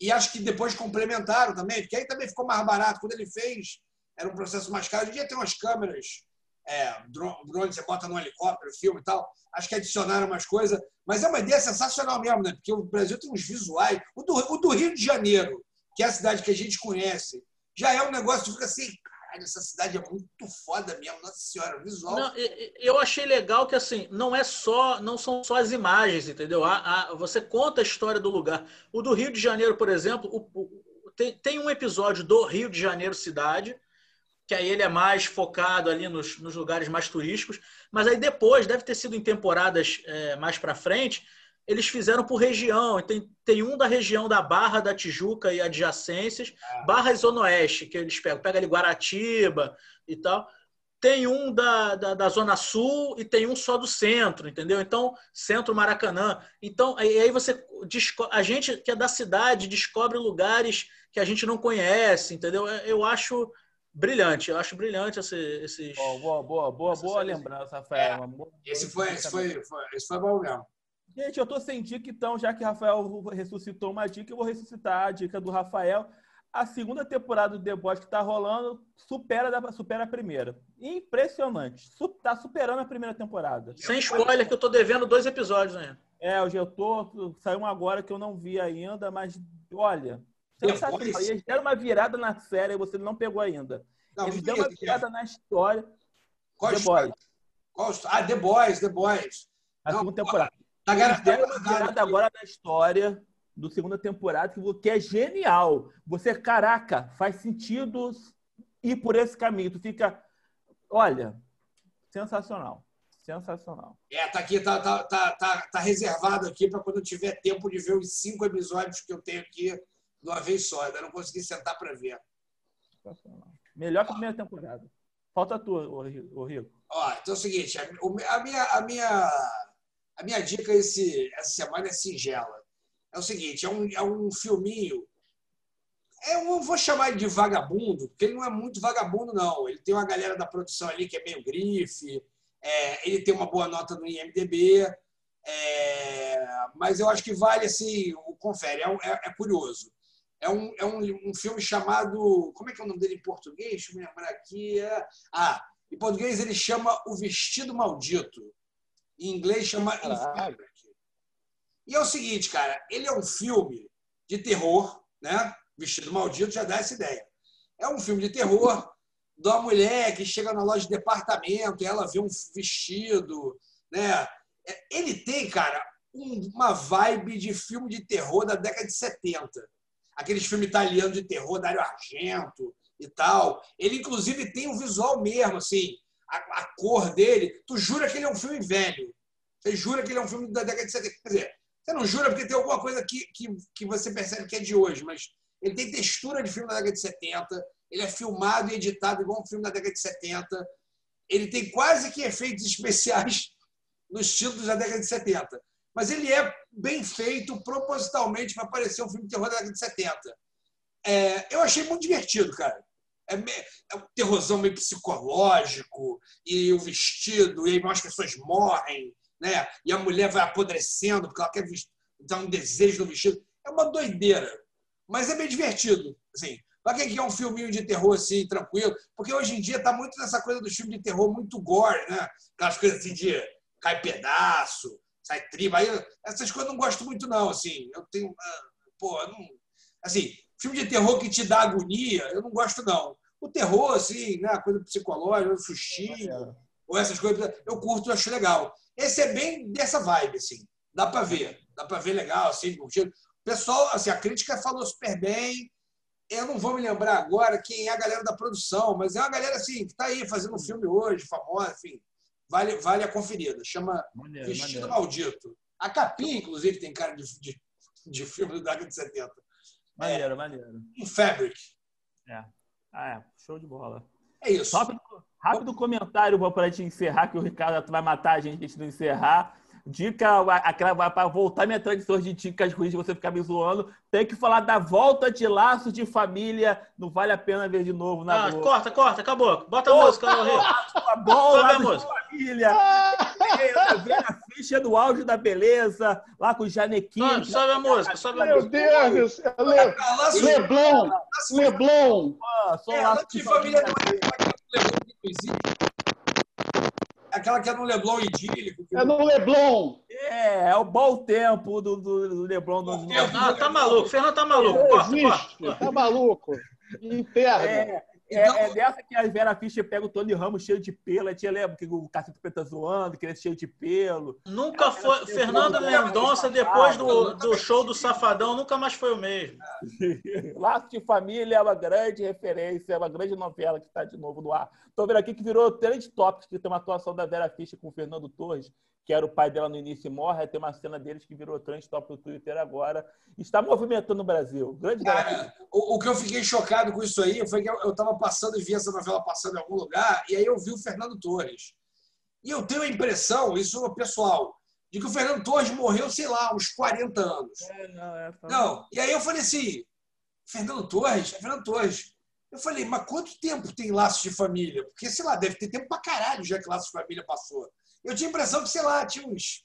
E acho que depois complementaram também, porque aí também ficou mais barato. Quando ele fez, era um processo mais caro. Hoje em dia tem umas câmeras, é, drone, você bota no helicóptero, filme e tal. Acho que adicionaram umas coisas. Mas é uma ideia sensacional mesmo, né? Porque o Brasil tem uns visuais. O do, o do Rio de Janeiro, que é a cidade que a gente conhece, já é um negócio que fica assim, caralho, essa cidade é muito foda mesmo, nossa senhora, o visual. Não, eu achei legal que assim não é só não são só as imagens entendeu A- a- você conta a história do lugar o do Rio de Janeiro por exemplo o- o- tem, tem um episódio do Rio de Janeiro cidade que aí ele é mais focado ali nos, nos lugares mais turísticos mas aí depois deve ter sido em temporadas é, mais para frente eles fizeram por região tem, tem um da região da Barra da Tijuca e adjacências Barra e Zona Oeste que eles pegam pega ali Guaratiba e tal tem um da, da, da Zona Sul e tem um só do centro, entendeu? Então, centro Maracanã. Então, aí aí você a gente que é da cidade descobre lugares que a gente não conhece, entendeu? Eu acho brilhante, eu acho brilhante esse, esses. Boa, boa, boa, boa, Essa boa série- lembrança, Rafael. É, boa- Esse foi, esse foi, foi, esse foi bom mesmo. Gente, eu tô sem dica, então, já que Rafael ressuscitou uma dica, eu vou ressuscitar a dica do Rafael. A segunda temporada do The Boys que tá rolando supera, supera a primeira. Impressionante. Su- tá superando a primeira temporada. Sem spoiler, que eu tô devendo dois episódios ainda. É, hoje eu tô. Saiu um agora que eu não vi ainda, mas olha. Sensacional. E Eles deram uma virada na série e você não pegou ainda. Não, Eles deram uma vi, virada na história. Qual The história? Boys. Qual? Ah, The Boys, The Boys. A Não, segunda temporada. Tá Eles deram tá uma virada agora na história do segunda temporada que é genial. Você, caraca, faz sentido ir por esse caminho. Tu fica, olha, sensacional. Sensacional. É, tá aqui, tá, tá, tá, tá, tá reservado aqui para quando eu tiver tempo de ver os cinco episódios que eu tenho aqui de uma vez só. Ainda não consegui sentar para ver. Melhor que a primeira temporada. Falta a tua, ô Rico. Ó, então é o seguinte, a, a minha, a, minha, a minha dica esse, essa semana é singela. É o seguinte, é um, é um filminho eu não vou chamar de vagabundo, porque ele não é muito vagabundo, não. Ele tem uma galera da produção ali que é meio grife, é, ele tem uma boa nota no IMDB, é, mas eu acho que vale, assim, o confere, é, é, é curioso. É, um, é um, um, filme chamado. Como é que é o nome dele em português? Deixa eu me lembrar aqui. É, ah, em português ele chama O Vestido Maldito. Em inglês chama. E é o seguinte, cara, ele é um filme de terror, né? Vestido Maldito já dá essa ideia. É um filme de terror de uma mulher que chega na loja de departamento e ela vê um vestido, né? É, ele tem, cara, uma vibe de filme de terror da década de 70. Aqueles filmes italianos de terror, Dario Argento e tal. Ele, inclusive, tem um visual mesmo, assim, a, a, cor dele. Tu jura que ele é um filme velho. Você jura que ele é um filme da década de 70. Quer dizer, você não jura porque tem alguma coisa que, que, que você percebe que é de hoje, mas ele tem textura de filme da década de 70, ele é filmado e editado igual um filme da década de 70, ele tem quase que efeitos especiais no estilo da década de 70. Mas ele é bem feito propositalmente para parecer um filme de terror da década de 70. É, eu achei muito divertido, cara. É, é um terrorzão meio psicológico, e o vestido, e as pessoas morrem, né? e a mulher vai apodrecendo porque ela quer dar um desejo no vestido. É uma doideira. Mas é bem divertido. Assim, para quem quer um filminho de terror assim, tranquilo, porque hoje em dia está muito nessa coisa do filme de terror muito gore, né? Aquelas coisas assim de cai pedaço, sai triba. Aí, essas coisas eu não gosto muito, não. Assim, eu tenho. Pô, não, assim, filme de terror que te dá agonia, eu não gosto, não. O terror, assim, né? Coisa psicológica, o sustinho, ou essas coisas, eu curto, eu acho legal. Esse é bem dessa vibe, assim. Dá para ver. Dá para ver legal, assim, curtindo. Pessoal, assim, a crítica falou super bem. Eu não vou me lembrar agora quem é a galera da produção, mas é uma galera assim que está aí fazendo um filme hoje, famosa, enfim. Vale, vale a conferida. Chama maneiro, Vestido maneiro. Maldito. A capinha, inclusive, tem cara de, de, de filme da década de 70. Maneiro, é, maneiro. Em Fabric. É. Ah, é. Show de bola. É isso. Rápido, rápido comentário para a gente encerrar, que o Ricardo vai matar a gente antes de encerrar. Dica, aquela para voltar minha tradição de dicas ruins de você ficar me zoando. Tem que falar da volta de laços de família. Não vale a pena ver de novo na ah, Corta, corta, acabou. Bota a música, Tá bom, Sobe a música. família. a ficha do auge da beleza, lá com o Janequim. Sobe, sobe a música, sobe a Meu Deus, Le... Leblon, Leblon. Ah, só é, laço de família não é aquela que é no Leblon idílico. É no Leblon. É, é o bom tempo do, do, do Leblon. Do... Ah, tá maluco. Fernando tá maluco. Corta, corta, Tá maluco. Interno. É, então... é, dessa que a Vera Fischer pega o Tony Ramos cheio de pelo. A tia lembra que o Cacete Preta zoando, que ele é cheio de pelo. Nunca ela, foi. Ela Fernando Mendonça, depois do, do show do Safadão, nunca mais foi o mesmo. Laço de Família é uma grande referência, é uma grande novela que está de novo no ar. Estou vendo aqui que virou trend topics, que tem uma atuação da Vera Fischer com o Fernando Torres, que era o pai dela no início e morre. Tem uma cena deles que virou trend top no Twitter agora. Está movimentando o Brasil. Grande Cara, o, o, que eu fiquei chocado com isso aí foi que eu estava passando e vi essa novela passando em algum lugar, e aí eu vi o Fernando Torres. E eu tenho a impressão, isso é pessoal, de que o Fernando Torres morreu, sei lá, uns 40 anos. É, não, é, tá não, e aí eu falei assim, Fernando Torres? É Fernando Torres. Eu falei, mas quanto tempo tem Laços de Família? Porque, sei lá, deve ter tempo pra caralho já que Laços de Família passou. Eu tinha a impressão que, sei lá, tinha uns,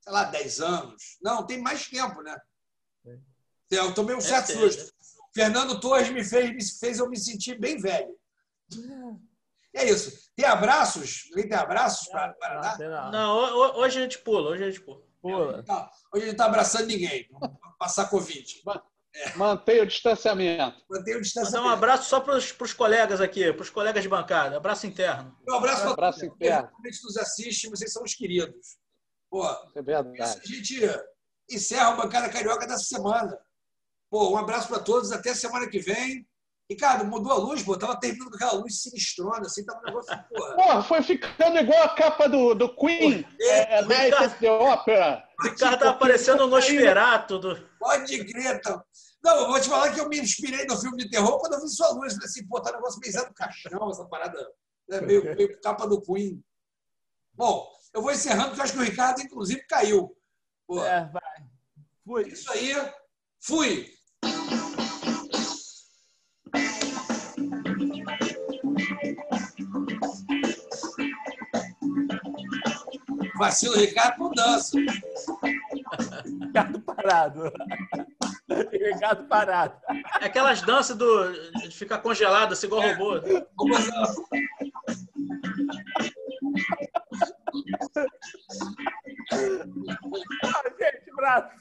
sei lá, 10 anos. Não, tem mais tempo, né? É. Eu tomei um é certo susto. Fernando Torres me fez, me fez eu me sentir bem velho. É isso. Tem abraços? Tem abraços para dar? Não, hoje a gente pula. Hoje a gente pula. pula. Não, hoje a gente não está abraçando ninguém. Passar Covid. É. Mantenha o distanciamento. Mantenha o distanciamento. Mandar um abraço só para os colegas aqui, para os colegas de bancada. Abraço interno. Um abraço para abraço todos. interno. Que nos assiste, vocês são os queridos. Pô, é verdade. a gente encerra a bancada carioca dessa semana. Pô, um abraço para todos. Até semana que vem. Ricardo, mudou a luz, pô. Tava terminando com aquela luz sinistrona, assim, tava um negócio, porra. Porra, foi ficando igual a capa do, do Queen, é, é, Night the Opera. O Ricardo tá aparecendo no Nosferatu. Do... Pode crer, então. Não, eu vou te falar que eu me inspirei no filme de terror quando eu vi sua luz. Falei assim, pô, tá um negócio meio Zé do Caixão, essa parada. Né? Meio, meio capa do Queen. Bom, eu vou encerrando, porque eu acho que o Ricardo, inclusive, caiu. Pô, É, vai. Fui. Isso aí. Fui. Vacilo, Ricardo não dança. Ricardo parado. Ricardo parado. É aquelas danças do, de ficar congelado, assim, igual robô. Como? Ah, gente, braço.